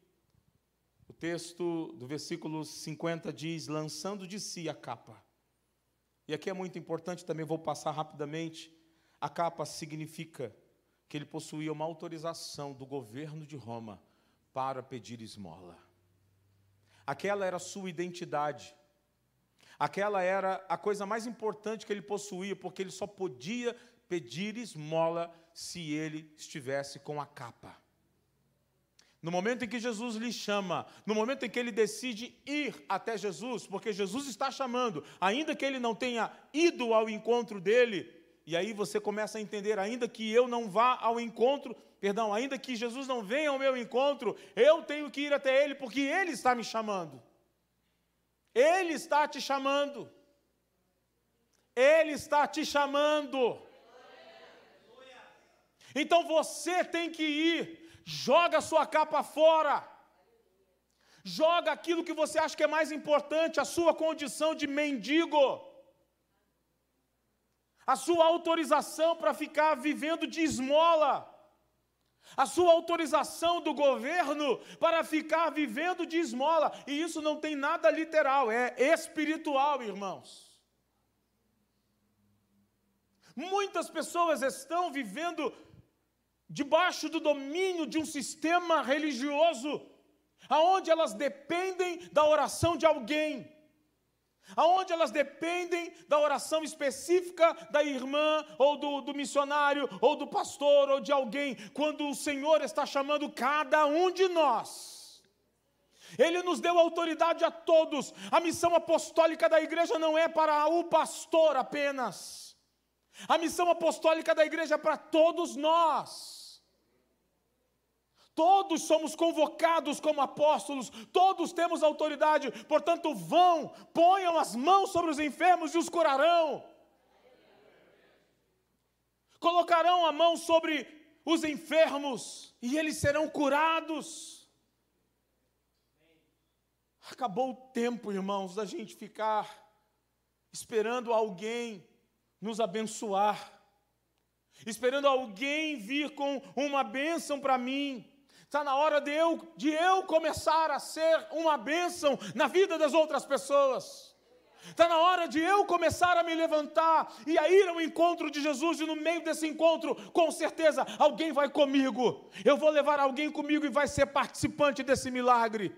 o texto do versículo 50 diz: lançando de si a capa. E aqui é muito importante, também vou passar rapidamente. A capa significa que ele possuía uma autorização do governo de Roma para pedir esmola. Aquela era a sua identidade. Aquela era a coisa mais importante que ele possuía, porque ele só podia pedir esmola se ele estivesse com a capa. No momento em que Jesus lhe chama, no momento em que ele decide ir até Jesus, porque Jesus está chamando, ainda que ele não tenha ido ao encontro dele, e aí você começa a entender, ainda que eu não vá ao encontro, perdão, ainda que Jesus não venha ao meu encontro, eu tenho que ir até Ele, porque Ele está me chamando. Ele está te chamando. Ele está te chamando. Então você tem que ir, joga a sua capa fora. Joga aquilo que você acha que é mais importante, a sua condição de mendigo a sua autorização para ficar vivendo de esmola, a sua autorização do governo para ficar vivendo de esmola, e isso não tem nada literal, é espiritual, irmãos. Muitas pessoas estão vivendo debaixo do domínio de um sistema religioso, aonde elas dependem da oração de alguém aonde elas dependem da oração específica da irmã, ou do, do, missionário, ou do pastor, ou de alguém, quando o Senhor está chamando cada um de nós. Ele nos deu autoridade a todos. A missão apostólica da igreja não é para o pastor apenas. A missão apostólica da igreja é para todos nós. Todos somos convocados como apóstolos, todos temos autoridade, portanto, vão, ponham as mãos sobre os enfermos e os curarão. Colocarão a mão sobre os enfermos e eles serão curados. Acabou o tempo, irmãos, da gente ficar esperando alguém nos abençoar, esperando alguém vir com uma bênção para mim. Está na hora de eu, de eu começar a ser uma bênção na vida das outras pessoas. Está na hora de eu começar a me levantar e a ir ao encontro de Jesus, e no meio desse encontro, com certeza, alguém vai comigo. Eu vou levar alguém comigo e vai ser participante desse milagre.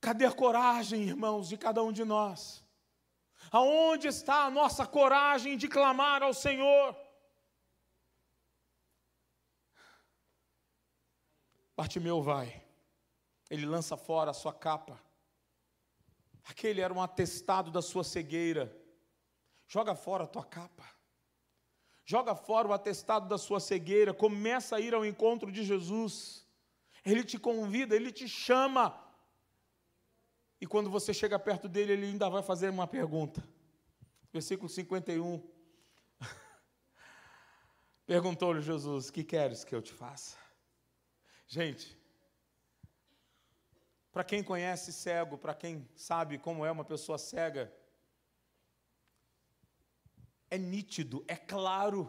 Cadê coragem, irmãos, de cada um de nós? Aonde está a nossa coragem de clamar ao Senhor? Bartimeu vai, ele lança fora a sua capa. Aquele era um atestado da sua cegueira. Joga fora a tua capa. Joga fora o atestado da sua cegueira. Começa a ir ao encontro de Jesus. Ele te convida, ele te chama. E quando você chega perto dele, ele ainda vai fazer uma pergunta. Versículo 51. *laughs* Perguntou-lhe Jesus: Que queres que eu te faça? Gente, para quem conhece cego, para quem sabe como é uma pessoa cega, é nítido, é claro.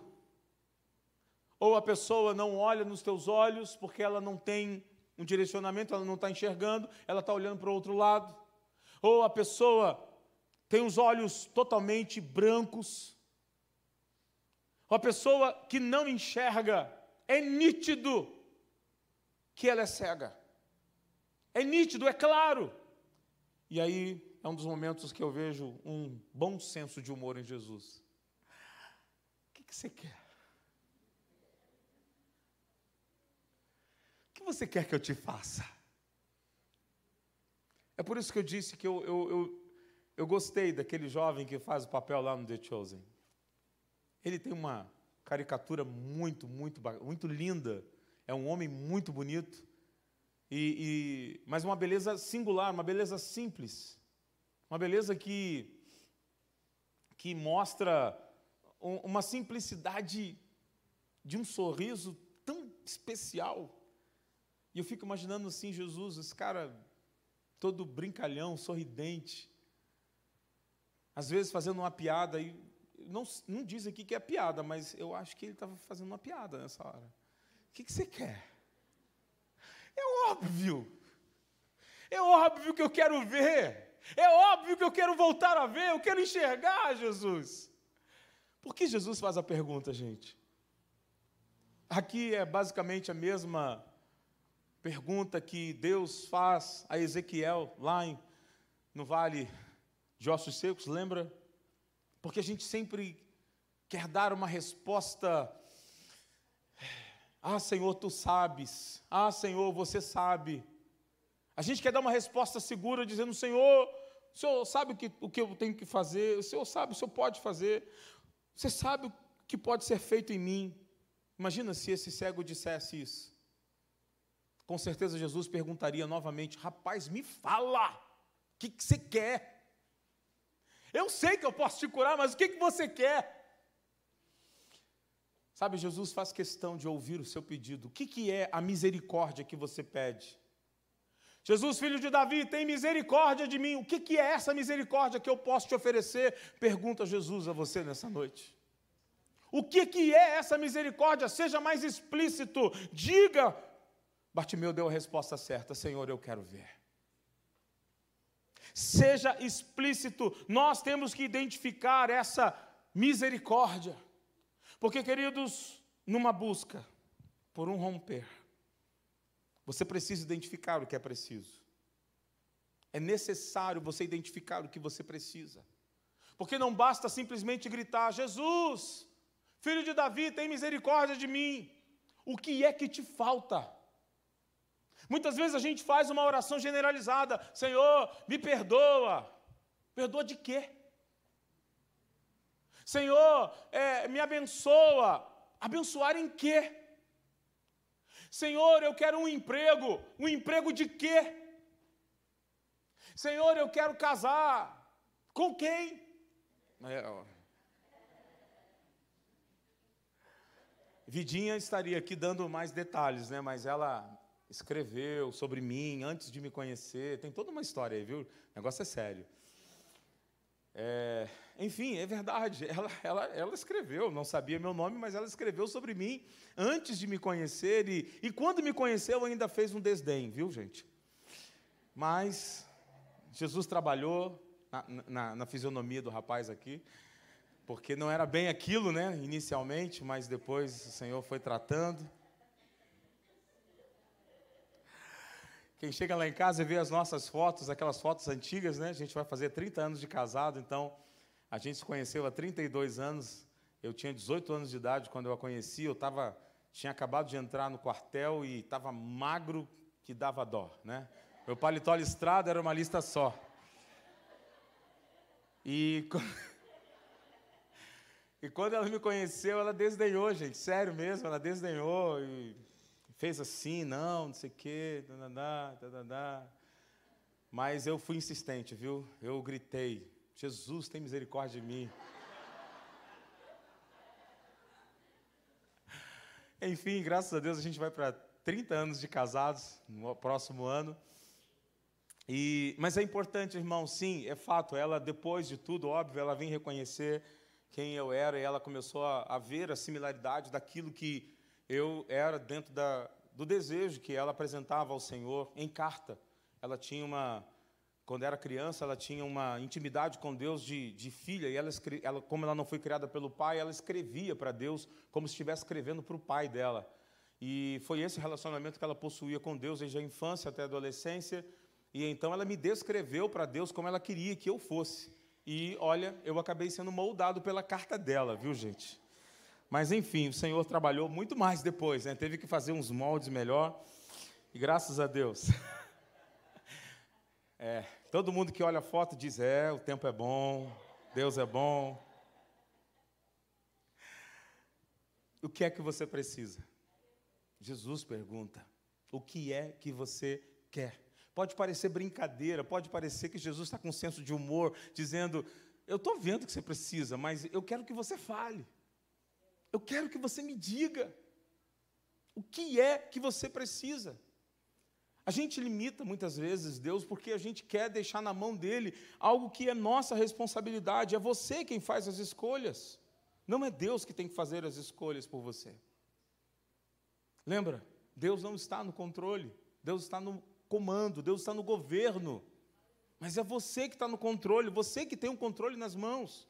Ou a pessoa não olha nos teus olhos porque ela não tem um direcionamento, ela não está enxergando, ela está olhando para o outro lado. Ou a pessoa tem os olhos totalmente brancos. Ou a pessoa que não enxerga, é nítido que ela é cega. É nítido, é claro. E aí é um dos momentos que eu vejo um bom senso de humor em Jesus. O que, que você quer? O que você quer que eu te faça? É por isso que eu disse que eu, eu, eu, eu gostei daquele jovem que faz o papel lá no The Chosen. Ele tem uma caricatura muito, muito, muito linda. É um homem muito bonito. E, e, mas uma beleza singular, uma beleza simples. Uma beleza que, que mostra uma simplicidade de um sorriso tão especial. E eu fico imaginando assim, Jesus, esse cara todo brincalhão, sorridente, às vezes fazendo uma piada, e não, não diz aqui que é piada, mas eu acho que ele estava fazendo uma piada nessa hora. O que, que você quer? É óbvio. É óbvio que eu quero ver. É óbvio que eu quero voltar a ver, eu quero enxergar Jesus. Por que Jesus faz a pergunta, gente? Aqui é basicamente a mesma pergunta que Deus faz a Ezequiel lá em, no vale de ossos secos, lembra? Porque a gente sempre quer dar uma resposta. Ah, Senhor, tu sabes. Ah, Senhor, você sabe. A gente quer dar uma resposta segura, dizendo: Senhor, o Senhor sabe o que, eu tenho que fazer, o Senhor sabe, o Senhor pode fazer, você sabe o que pode ser feito em mim. Imagina se esse cego dissesse isso. Com certeza Jesus perguntaria novamente: Rapaz, me fala, o que, que você quer? Eu sei que eu posso te curar, mas o que, que você quer? Sabe, Jesus faz questão de ouvir o seu pedido. O que, que é a misericórdia que você pede? Jesus, filho de Davi, tem misericórdia de mim. O que, que é essa misericórdia que eu posso te oferecer? Pergunta Jesus a você nessa noite. O que, que é essa misericórdia? Seja mais explícito. Diga. Bartimeu deu a resposta certa: Senhor, eu quero ver. Seja explícito. Nós temos que identificar essa misericórdia. Porque, queridos, numa busca por um romper, você precisa identificar o que é preciso. É necessário você identificar o que você precisa. Porque não basta simplesmente gritar: Jesus, filho de Davi, tem misericórdia de mim. O que é que te falta? Muitas vezes a gente faz uma oração generalizada: Senhor, me perdoa. Perdoa de quê? Senhor, é, me abençoa. Abençoar em quê? Senhor, eu quero um emprego. Um emprego de quê? Senhor, eu quero casar. Com quem? É, Vidinha estaria aqui dando mais detalhes, né? Mas ela escreveu sobre mim antes de me conhecer. Tem toda uma história aí, viu? O negócio é sério. É, enfim, é verdade. *laughs* Ela, ela, ela escreveu, não sabia meu nome, mas ela escreveu sobre mim antes de me conhecer. E, e quando me conheceu, ainda fez um desdém, viu, gente? Mas Jesus trabalhou na, na, na fisionomia do rapaz aqui, porque não era bem aquilo, né, inicialmente, mas depois o Senhor foi tratando. Quem chega lá em casa e vê as nossas fotos, aquelas fotos antigas, né? A gente vai fazer 30 anos de casado, então a gente se conheceu há 32 anos. Eu tinha 18 anos de idade quando eu a conheci. Eu tava, tinha acabado de entrar no quartel e estava magro que dava dó, né? Meu paletó listrado era uma lista só. E, *laughs* e quando ela me conheceu, ela desdenhou, gente. Sério mesmo, ela desdenhou e fez assim, não, não sei o quê, dadadá, dadadá. Mas eu fui insistente, viu? Eu gritei, Jesus tem misericórdia de mim. *laughs* Enfim, graças a Deus a gente vai para 30 anos de casados no próximo ano. E, mas é importante, irmão, sim, é fato. Ela, depois de tudo, óbvio, ela vem reconhecer quem eu era e ela começou a, a ver a similaridade daquilo que eu era dentro da, do desejo que ela apresentava ao Senhor em carta. Ela tinha uma, quando era criança, ela tinha uma intimidade com Deus de, de filha, e ela, ela, como ela não foi criada pelo pai, ela escrevia para Deus como se estivesse escrevendo para o pai dela. E foi esse relacionamento que ela possuía com Deus desde a infância até a adolescência. E então ela me descreveu para Deus como ela queria que eu fosse. E olha, eu acabei sendo moldado pela carta dela, viu, gente? Mas enfim, o Senhor trabalhou muito mais depois, né? Teve que fazer uns moldes melhor. E graças a Deus. *laughs* É, todo mundo que olha a foto diz: é, o tempo é bom, Deus é bom. O que é que você precisa? Jesus pergunta: o que é que você quer? Pode parecer brincadeira, pode parecer que Jesus está com um senso de humor, dizendo: Eu estou vendo que você precisa, mas eu quero que você fale. Eu quero que você me diga. O que é que você precisa? A gente limita muitas vezes Deus porque a gente quer deixar na mão dele algo que é nossa responsabilidade. É você quem faz as escolhas. Não é Deus que tem que fazer as escolhas por você. Lembra? Deus não está no controle. Deus está no comando. Deus está no governo. Mas é você que está no controle. Você que tem o um controle nas mãos.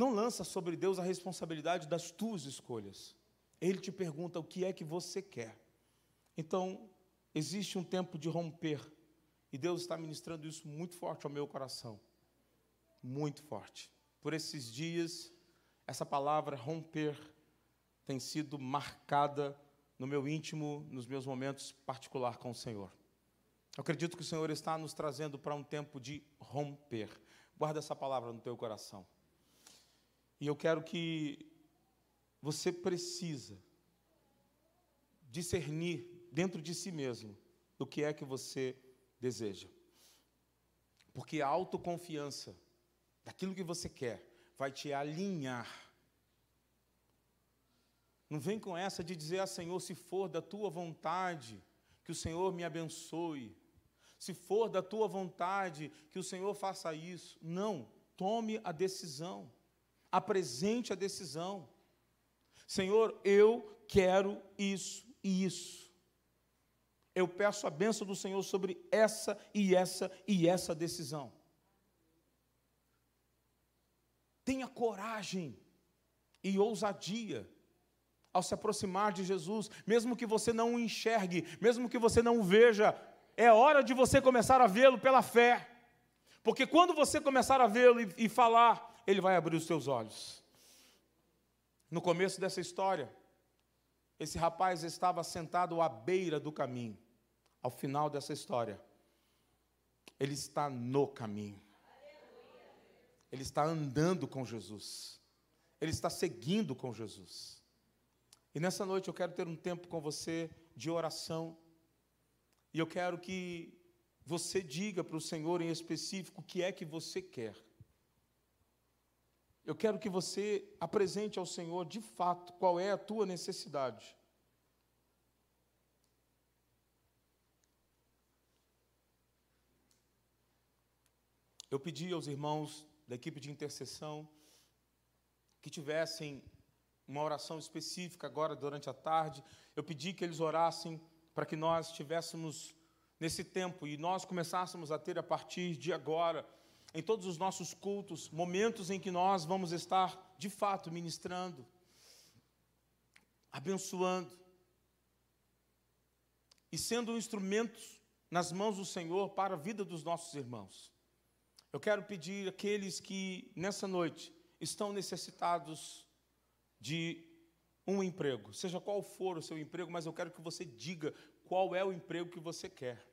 Não lança sobre Deus a responsabilidade das tuas escolhas. Ele te pergunta o que é que você quer. Então, Existe um tempo de romper. E Deus está ministrando isso muito forte ao meu coração. Muito forte. Por esses dias, essa palavra romper tem sido marcada no meu íntimo, nos meus momentos particular com o Senhor. Eu acredito que o Senhor está nos trazendo para um tempo de romper. Guarda essa palavra no teu coração. E eu quero que você precisa discernir dentro de si mesmo do que é que você deseja. Porque a autoconfiança daquilo que você quer vai te alinhar. Não vem com essa de dizer a ah, Senhor, se for da tua vontade, que o Senhor me abençoe. Se for da tua vontade, que o Senhor faça isso. Não, tome a decisão. Apresente a decisão. Senhor, eu quero isso e isso eu peço a bênção do Senhor sobre essa e essa e essa decisão. Tenha coragem e ousadia ao se aproximar de Jesus, mesmo que você não o enxergue, mesmo que você não o veja, é hora de você começar a vê-lo pela fé. Porque quando você começar a vê-lo e, e falar, ele vai abrir os seus olhos. No começo dessa história, esse rapaz estava sentado à beira do caminho ao final dessa história, ele está no caminho. Ele está andando com Jesus. Ele está seguindo com Jesus. E nessa noite eu quero ter um tempo com você de oração. E eu quero que você diga para o Senhor em específico o que é que você quer. Eu quero que você apresente ao Senhor de fato qual é a tua necessidade. Eu pedi aos irmãos da equipe de intercessão que tivessem uma oração específica agora durante a tarde. Eu pedi que eles orassem para que nós estivéssemos nesse tempo e nós começássemos a ter a partir de agora, em todos os nossos cultos, momentos em que nós vamos estar de fato ministrando, abençoando e sendo instrumentos nas mãos do Senhor para a vida dos nossos irmãos. Eu quero pedir àqueles que nessa noite estão necessitados de um emprego, seja qual for o seu emprego, mas eu quero que você diga qual é o emprego que você quer.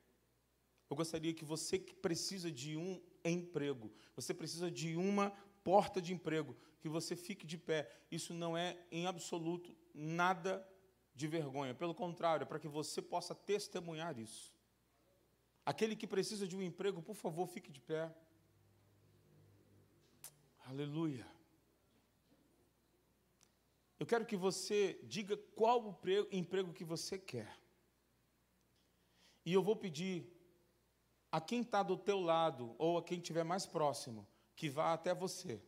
Eu gostaria que você que precisa de um emprego, você precisa de uma porta de emprego, que você fique de pé. Isso não é em absoluto nada de vergonha, pelo contrário, é para que você possa testemunhar isso. Aquele que precisa de um emprego, por favor, fique de pé. Aleluia. Eu quero que você diga qual o emprego que você quer. E eu vou pedir a quem está do teu lado, ou a quem estiver mais próximo, que vá até você.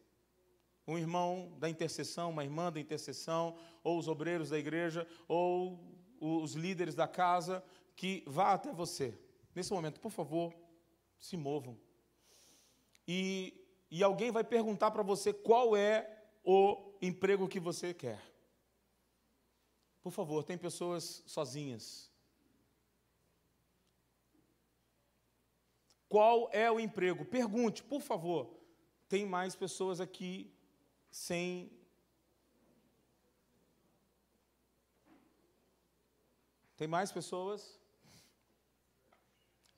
Um irmão da intercessão, uma irmã da intercessão, ou os obreiros da igreja, ou os líderes da casa que vá até você. Nesse momento, por favor, se movam. E, e alguém vai perguntar para você qual é o emprego que você quer. Por favor, tem pessoas sozinhas. Qual é o emprego? Pergunte, por favor. Tem mais pessoas aqui sem. Tem mais pessoas?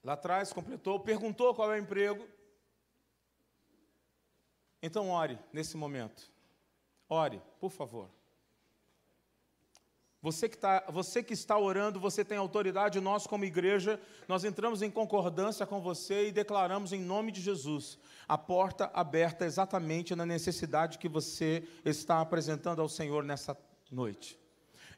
Lá atrás completou, perguntou qual é o emprego. Então ore nesse momento. Ore, por favor. Você que, tá, você que está orando, você tem autoridade, nós, como igreja, nós entramos em concordância com você e declaramos em nome de Jesus a porta aberta exatamente na necessidade que você está apresentando ao Senhor nessa noite.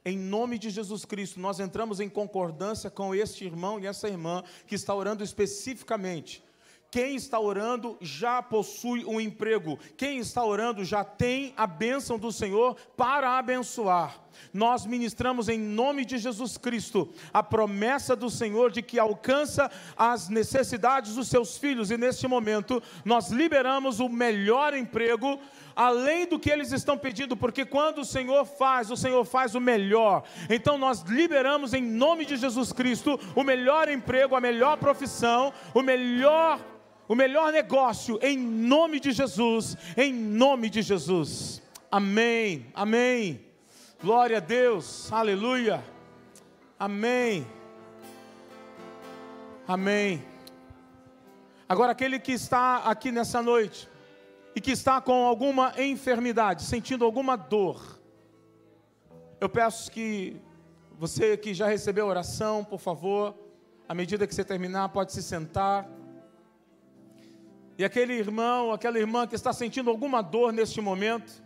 Em nome de Jesus Cristo, nós entramos em concordância com este irmão e essa irmã que está orando especificamente. Quem está orando já possui um emprego. Quem está orando já tem a bênção do Senhor para abençoar. Nós ministramos em nome de Jesus Cristo a promessa do Senhor de que alcança as necessidades dos seus filhos, e neste momento nós liberamos o melhor emprego além do que eles estão pedindo, porque quando o Senhor faz, o Senhor faz o melhor. Então nós liberamos em nome de Jesus Cristo o melhor emprego, a melhor profissão, o melhor o melhor negócio em nome de Jesus, em nome de Jesus. Amém. Amém. Glória a Deus. Aleluia. Amém. Amém. Agora aquele que está aqui nessa noite e que está com alguma enfermidade, sentindo alguma dor, eu peço que você que já recebeu a oração, por favor, à medida que você terminar, pode se sentar. E aquele irmão, aquela irmã que está sentindo alguma dor neste momento,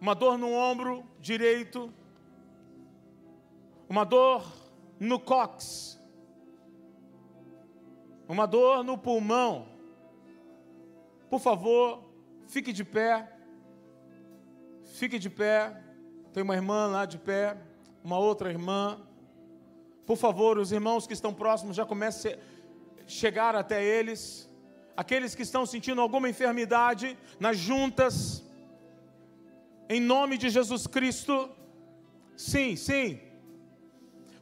uma dor no ombro direito, uma dor no cox, uma dor no pulmão, por favor, fique de pé. Fique de pé. Tem uma irmã lá de pé, uma outra irmã. Por favor, os irmãos que estão próximos já comecem a chegar até eles. Aqueles que estão sentindo alguma enfermidade nas juntas. Em nome de Jesus Cristo. Sim, sim.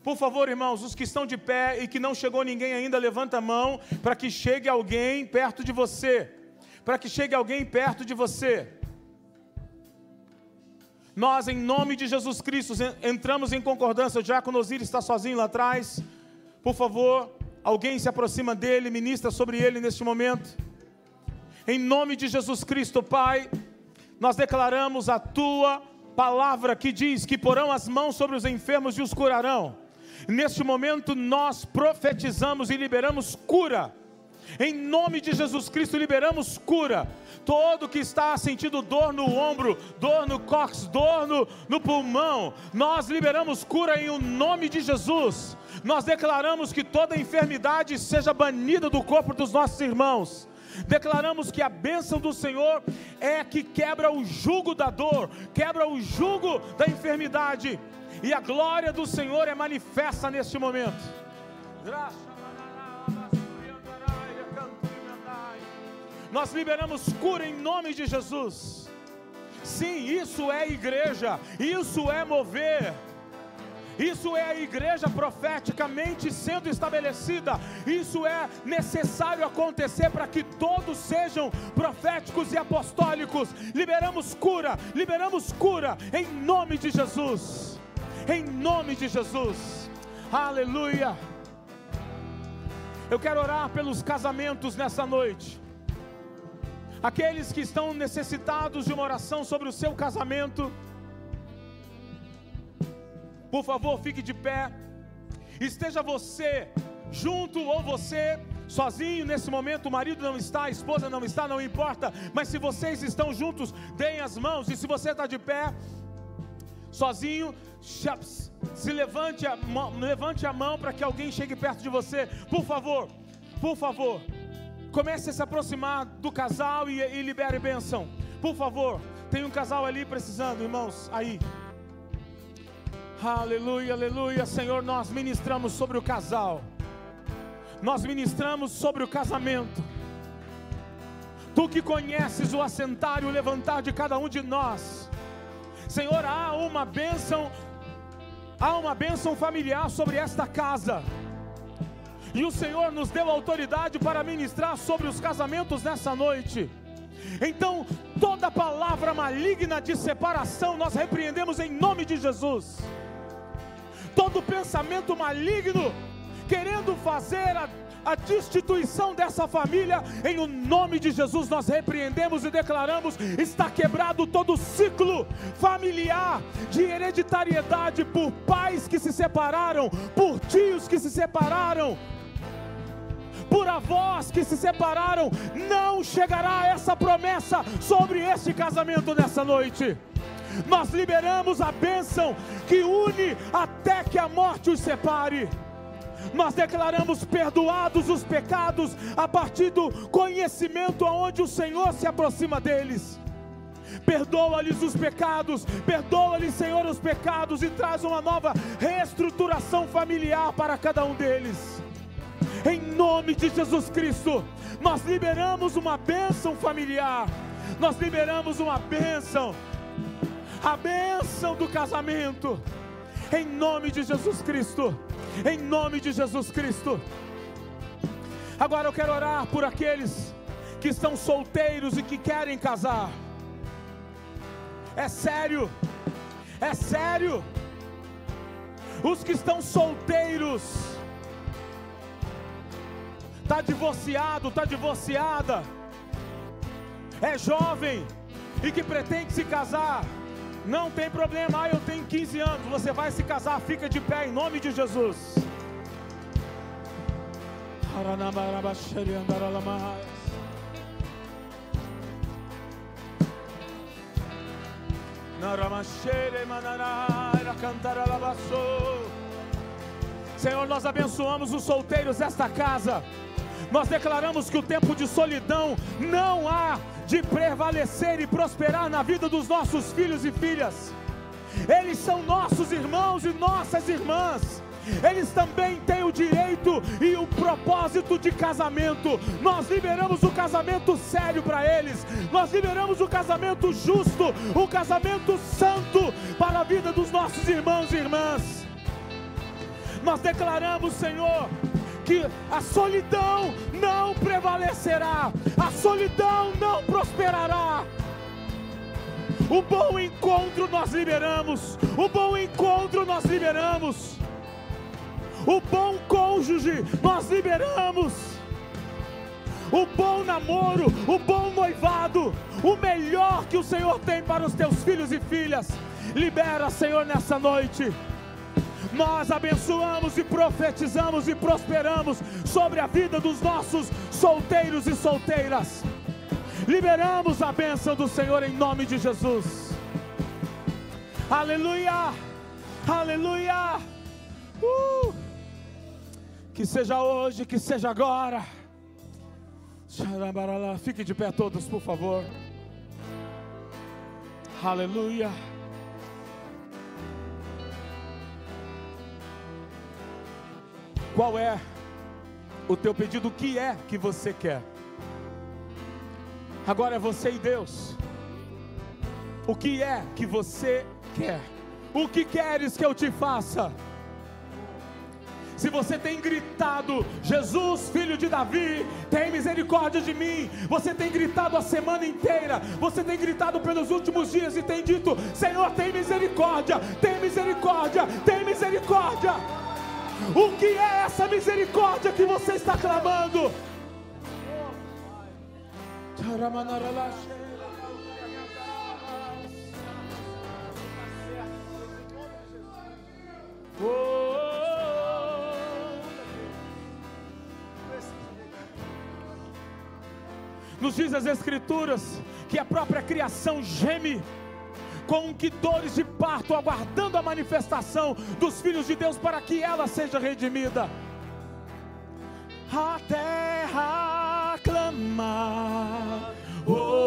Por favor, irmãos, os que estão de pé e que não chegou ninguém ainda, levanta a mão para que chegue alguém perto de você para que chegue alguém perto de você. Nós, em nome de Jesus Cristo, entramos em concordância. O diácono Osiris está sozinho lá atrás. Por favor, alguém se aproxima dele, ministra sobre ele neste momento. Em nome de Jesus Cristo, Pai, nós declaramos a tua palavra que diz que porão as mãos sobre os enfermos e os curarão. Neste momento, nós profetizamos e liberamos cura em nome de Jesus Cristo, liberamos cura. Todo que está sentindo dor no ombro, dor no cox, dor no, no pulmão, nós liberamos cura em o nome de Jesus. Nós declaramos que toda enfermidade seja banida do corpo dos nossos irmãos. Declaramos que a bênção do Senhor é que quebra o jugo da dor, quebra o jugo da enfermidade, e a glória do Senhor é manifesta neste momento. Nós liberamos cura em nome de Jesus. Sim, isso é igreja, isso é mover. Isso é a igreja profeticamente sendo estabelecida. Isso é necessário acontecer para que todos sejam proféticos e apostólicos. Liberamos cura, liberamos cura em nome de Jesus. Em nome de Jesus. Aleluia. Eu quero orar pelos casamentos nessa noite aqueles que estão necessitados de uma oração sobre o seu casamento, por favor, fique de pé. Esteja você junto ou você sozinho nesse momento, o marido não está, a esposa não está, não importa, mas se vocês estão juntos, deem as mãos, e se você está de pé, sozinho, se levante a mão, levante a mão para que alguém chegue perto de você, por favor, por favor. Comece a se aproximar do casal e, e libere bênção. Por favor, tem um casal ali precisando, irmãos. Aí. Aleluia, aleluia. Senhor, nós ministramos sobre o casal. Nós ministramos sobre o casamento. Tu que conheces o assentar e o levantar de cada um de nós. Senhor, há uma bênção, há uma bênção familiar sobre esta casa. E o Senhor nos deu autoridade para ministrar sobre os casamentos nessa noite. Então, toda palavra maligna de separação nós repreendemos em nome de Jesus. Todo pensamento maligno querendo fazer a a destituição dessa família, em o nome de Jesus nós repreendemos e declaramos: está quebrado todo ciclo familiar de hereditariedade por pais que se separaram, por tios que se separaram por avós que se separaram, não chegará essa promessa sobre este casamento nessa noite. Nós liberamos a bênção que une até que a morte os separe. Nós declaramos perdoados os pecados a partir do conhecimento aonde o Senhor se aproxima deles. Perdoa-lhes os pecados, perdoa-lhes, Senhor, os pecados e traz uma nova reestruturação familiar para cada um deles. Em nome de Jesus Cristo, nós liberamos uma bênção familiar, nós liberamos uma bênção, a bênção do casamento, em nome de Jesus Cristo em nome de Jesus Cristo. Agora eu quero orar por aqueles que estão solteiros e que querem casar. É sério, é sério. Os que estão solteiros, está divorciado, está divorciada, é jovem e que pretende se casar não tem problema, ah, eu tenho 15 anos, você vai se casar, fica de pé em nome de Jesus. Senhor, nós abençoamos os solteiros desta casa. Nós declaramos que o tempo de solidão não há de prevalecer e prosperar na vida dos nossos filhos e filhas. Eles são nossos irmãos e nossas irmãs. Eles também têm o direito e o propósito de casamento. Nós liberamos o casamento sério para eles. Nós liberamos o casamento justo, o casamento santo para a vida dos nossos irmãos e irmãs. Nós declaramos, Senhor, que a solidão não prevalecerá, a solidão não prosperará. O bom encontro nós liberamos, o bom encontro nós liberamos, o bom cônjuge nós liberamos, o bom namoro, o bom noivado, o melhor que o Senhor tem para os teus filhos e filhas. Libera, Senhor, nessa noite nós abençoamos e profetizamos e prosperamos sobre a vida dos nossos solteiros e solteiras. Liberamos a bênção do Senhor em nome de Jesus. Aleluia! Aleluia! Uh! Que seja hoje, que seja agora. Fique de pé todos, por favor. Aleluia. Qual é o teu pedido? O que é que você quer? Agora é você e Deus. O que é que você quer? O que queres que eu te faça? Se você tem gritado, Jesus, filho de Davi, tem misericórdia de mim. Você tem gritado a semana inteira. Você tem gritado pelos últimos dias e tem dito: Senhor, tem misericórdia, tem misericórdia, tem misericórdia. O que é essa misericórdia que você está clamando? Nos diz as Escrituras que a própria criação geme com que dores de parto, aguardando a manifestação dos filhos de Deus para que ela seja redimida. A terra clama, oh,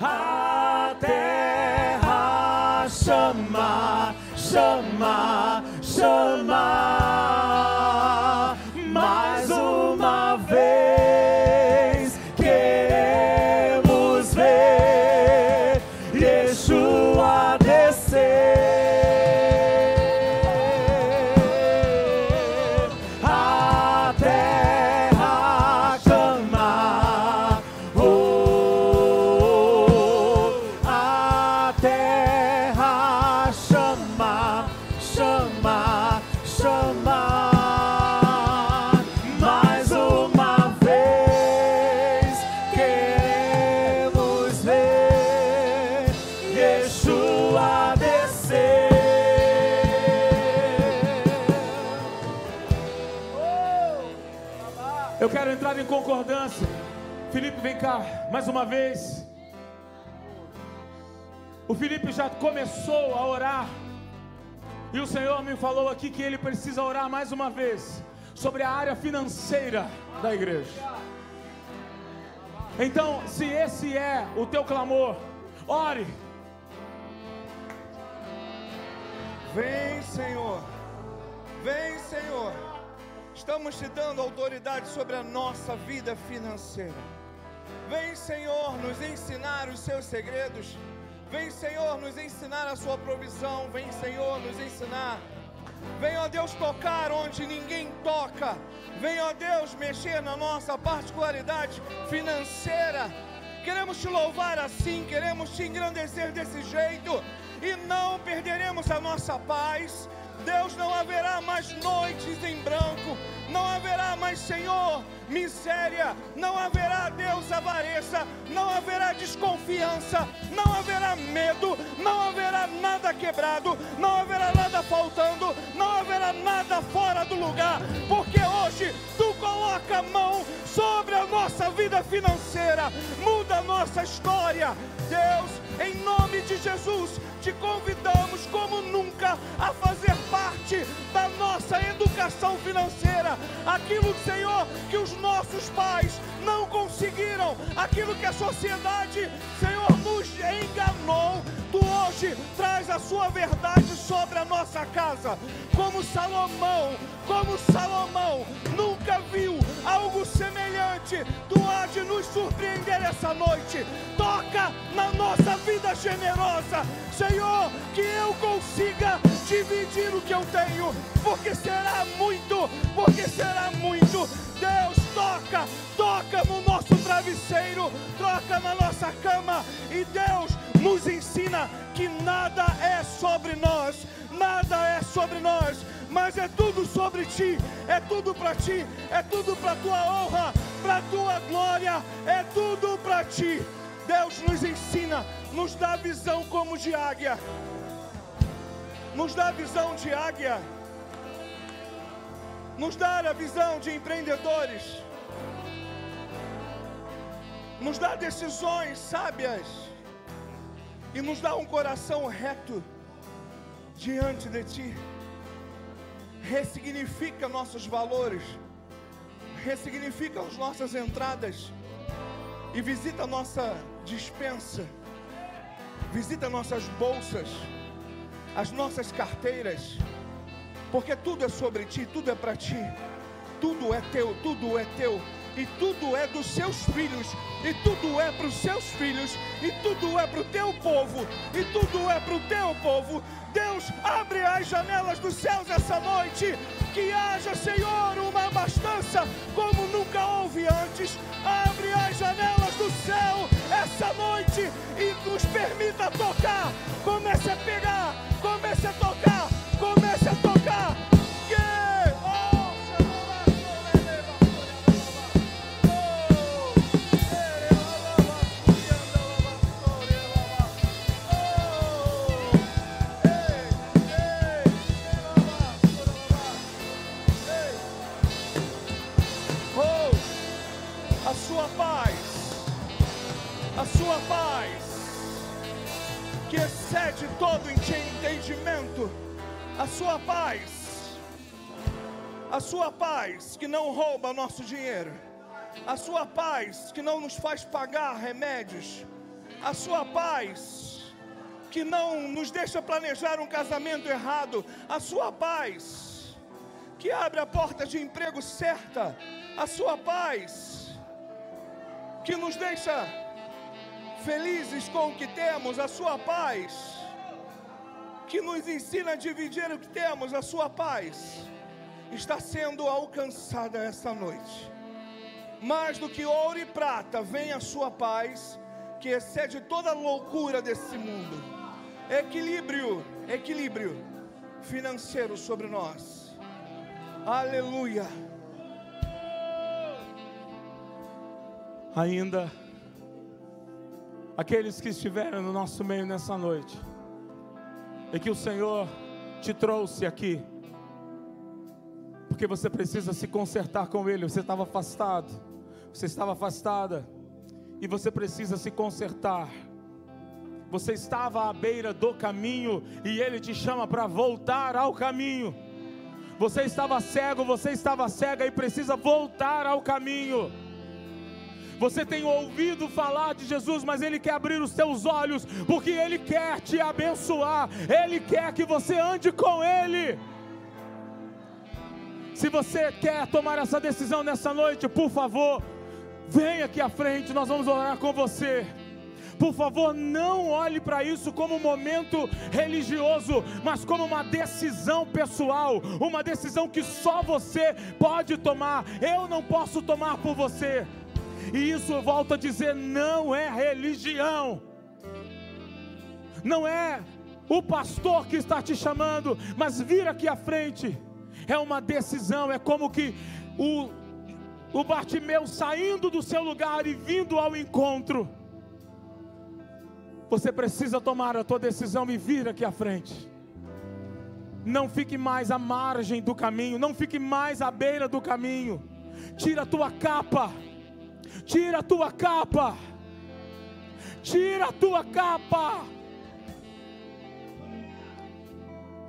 a terra chama. chama, chama. Eu quero entrar em concordância. Felipe, vem cá, mais uma vez. O Felipe já começou a orar. E o Senhor me falou aqui que ele precisa orar mais uma vez sobre a área financeira da igreja. Então, se esse é o teu clamor, ore. Vem, Senhor. Vem, Senhor. Estamos te dando autoridade sobre a nossa vida financeira. Vem, Senhor, nos ensinar os seus segredos. Vem, Senhor, nos ensinar a sua provisão. Vem, Senhor, nos ensinar. Vem, ó Deus, tocar onde ninguém toca. Vem, ó Deus, mexer na nossa particularidade financeira. Queremos te louvar assim, queremos te engrandecer desse jeito e não perderemos a nossa paz. Deus, não haverá mais noites em branco, não haverá mais, Senhor, miséria, não haverá, Deus, avareza, não haverá desconfiança, não haverá medo, não haverá nada quebrado, não haverá nada faltando, não haverá nada fora do lugar, porque hoje tu coloca a mão sobre a nossa vida financeira, muda a nossa história. Deus, em nome de Jesus, te convidamos como nunca a fazer parte da nossa educação financeira. Aquilo, Senhor, que os nossos pais não conseguiram, aquilo que a sociedade, Senhor, nos enganou. Tu hoje traz a sua verdade sobre a nossa casa, como Salomão, como Salomão nunca viu algo semelhante. Tu há de nos surpreender essa noite. Toca na nossa vida generosa, Senhor, que eu consiga dividir o que eu tenho, porque será muito, porque será muito. Deus, toca, toca no nosso travesseiro, toca na nossa cama e Deus nos ensina que nada é sobre nós, nada é sobre nós, mas é tudo sobre ti, é tudo para ti, é tudo para tua honra, para tua glória, é tudo para ti. Deus nos ensina, nos dá visão como de águia, nos dá visão de águia, nos dá a visão de empreendedores, nos dá decisões sábias. E nos dá um coração reto diante de Ti. Ressignifica nossos valores, ressignifica as nossas entradas. E visita a nossa dispensa, visita nossas bolsas, as nossas carteiras, porque tudo é sobre Ti, tudo é para Ti, tudo é Teu, tudo é Teu e tudo é dos seus filhos, e tudo é para os seus filhos, e tudo é para o teu povo, e tudo é para o teu povo. Deus, abre as janelas dos céus essa noite, que haja, Senhor, uma abastança como nunca houve antes. Abre as janelas do céu essa noite e nos permita tocar. Comece a pegar, comece a tocar, comece a tocar. Paz que não rouba nosso dinheiro, a sua paz que não nos faz pagar remédios, a sua paz que não nos deixa planejar um casamento errado, a sua paz, que abre a porta de emprego certa, a sua paz, que nos deixa felizes com o que temos, a sua paz, que nos ensina a dividir o que temos, a sua paz, está sendo alcançada esta noite. Mais do que ouro e prata, vem a sua paz, que excede toda loucura desse mundo. Equilíbrio, equilíbrio financeiro sobre nós. Aleluia. Ainda aqueles que estiveram no nosso meio nessa noite, e que o Senhor te trouxe aqui, porque você precisa se consertar com Ele. Você estava afastado, você estava afastada, e você precisa se consertar. Você estava à beira do caminho e Ele te chama para voltar ao caminho. Você estava cego, você estava cega e precisa voltar ao caminho. Você tem ouvido falar de Jesus, mas Ele quer abrir os seus olhos, porque Ele quer te abençoar, Ele quer que você ande com Ele. Se você quer tomar essa decisão nessa noite, por favor, venha aqui à frente, nós vamos orar com você. Por favor, não olhe para isso como um momento religioso, mas como uma decisão pessoal, uma decisão que só você pode tomar. Eu não posso tomar por você. E isso eu volto a dizer, não é religião. Não é o pastor que está te chamando, mas vir aqui à frente. É uma decisão, é como que o, o Bartimeu saindo do seu lugar e vindo ao encontro. Você precisa tomar a tua decisão e vir aqui à frente. Não fique mais à margem do caminho, não fique mais à beira do caminho. Tira a tua capa Tira a tua capa. Tira a tua capa.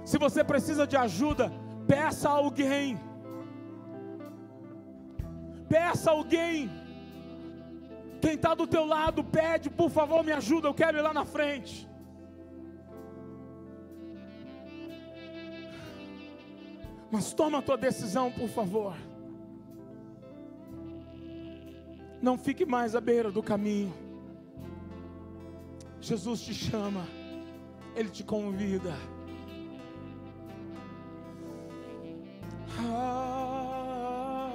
Se você precisa de ajuda, peça a alguém. Peça a alguém. Quem está do teu lado, pede, por favor, me ajuda, eu quero ir lá na frente. Mas toma a tua decisão, por favor. Não fique mais à beira do caminho. Jesus te chama, Ele te convida. Ah,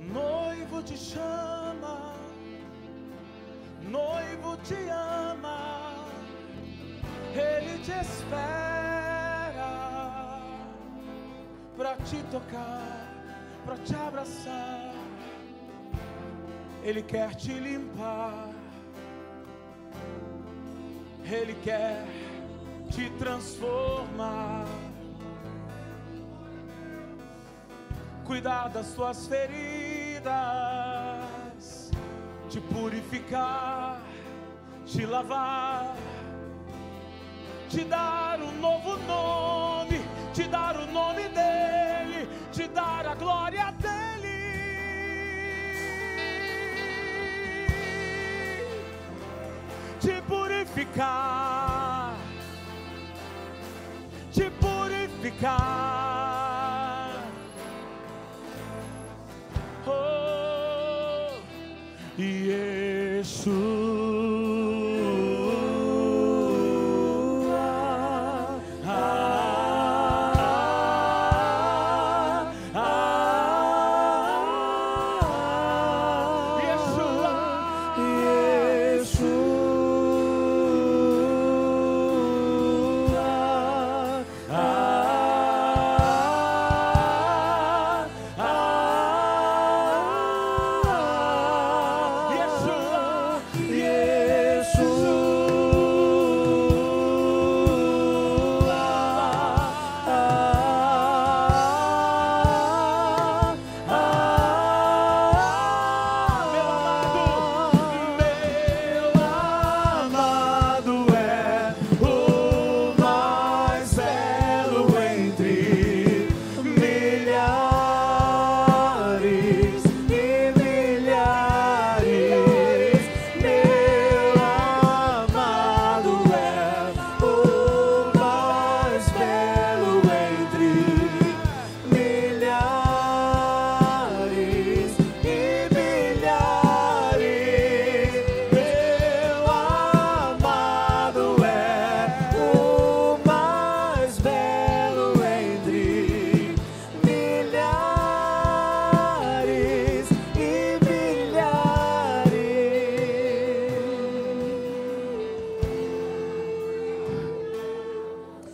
noivo te chama, noivo te ama, Ele te espera para te tocar, para te abraçar. Ele quer te limpar. Ele quer te transformar. Cuidar das suas feridas, te purificar, te lavar, te dar um novo nome te dar o nome dEle, te dar a glória dEle. Te purificar, purificar. Oh, Yeshua.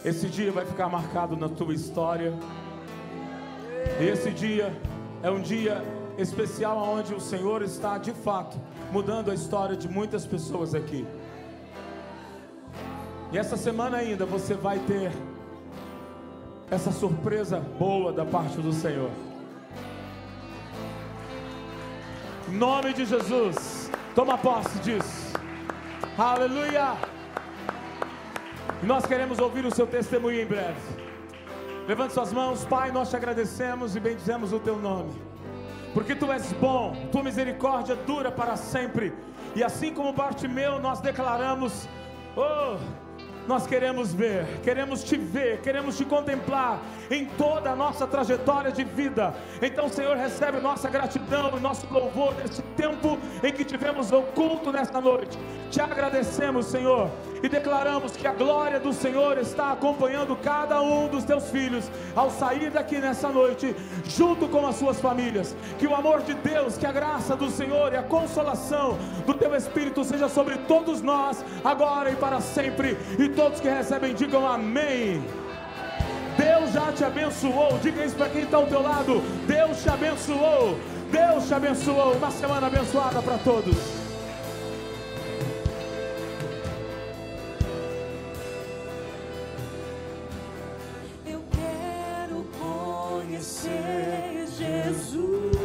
Esse dia vai ficar marcado na tua história. Esse dia é um dia especial onde o Senhor está de fato mudando a história de muitas pessoas aqui. E essa semana ainda você vai ter essa surpresa boa da parte do Senhor. Em nome de Jesus, toma posse disso. Aleluia! Nós queremos ouvir o seu testemunho em breve. Levante suas mãos, Pai, nós te agradecemos e bendizemos o teu nome. Porque tu és bom, tua misericórdia dura para sempre. E assim como Bartimeu, nós declaramos: Oh, nós queremos ver, queremos te ver, queremos te contemplar em toda a nossa trajetória de vida. Então, Senhor, recebe nossa gratidão e nosso louvor nesse tempo em que tivemos o culto nesta noite. Te agradecemos, Senhor, e declaramos que a glória do Senhor está acompanhando cada um dos teus filhos ao sair daqui nessa noite, junto com as suas famílias. Que o amor de Deus, que a graça do Senhor e a consolação do teu Espírito seja sobre todos nós, agora e para sempre. E todos que recebem digam amém. Deus já te abençoou. Diga isso para quem está ao teu lado. Deus te abençoou. Deus te abençoou. Uma semana abençoada para todos. Eu quero conhecer Jesus.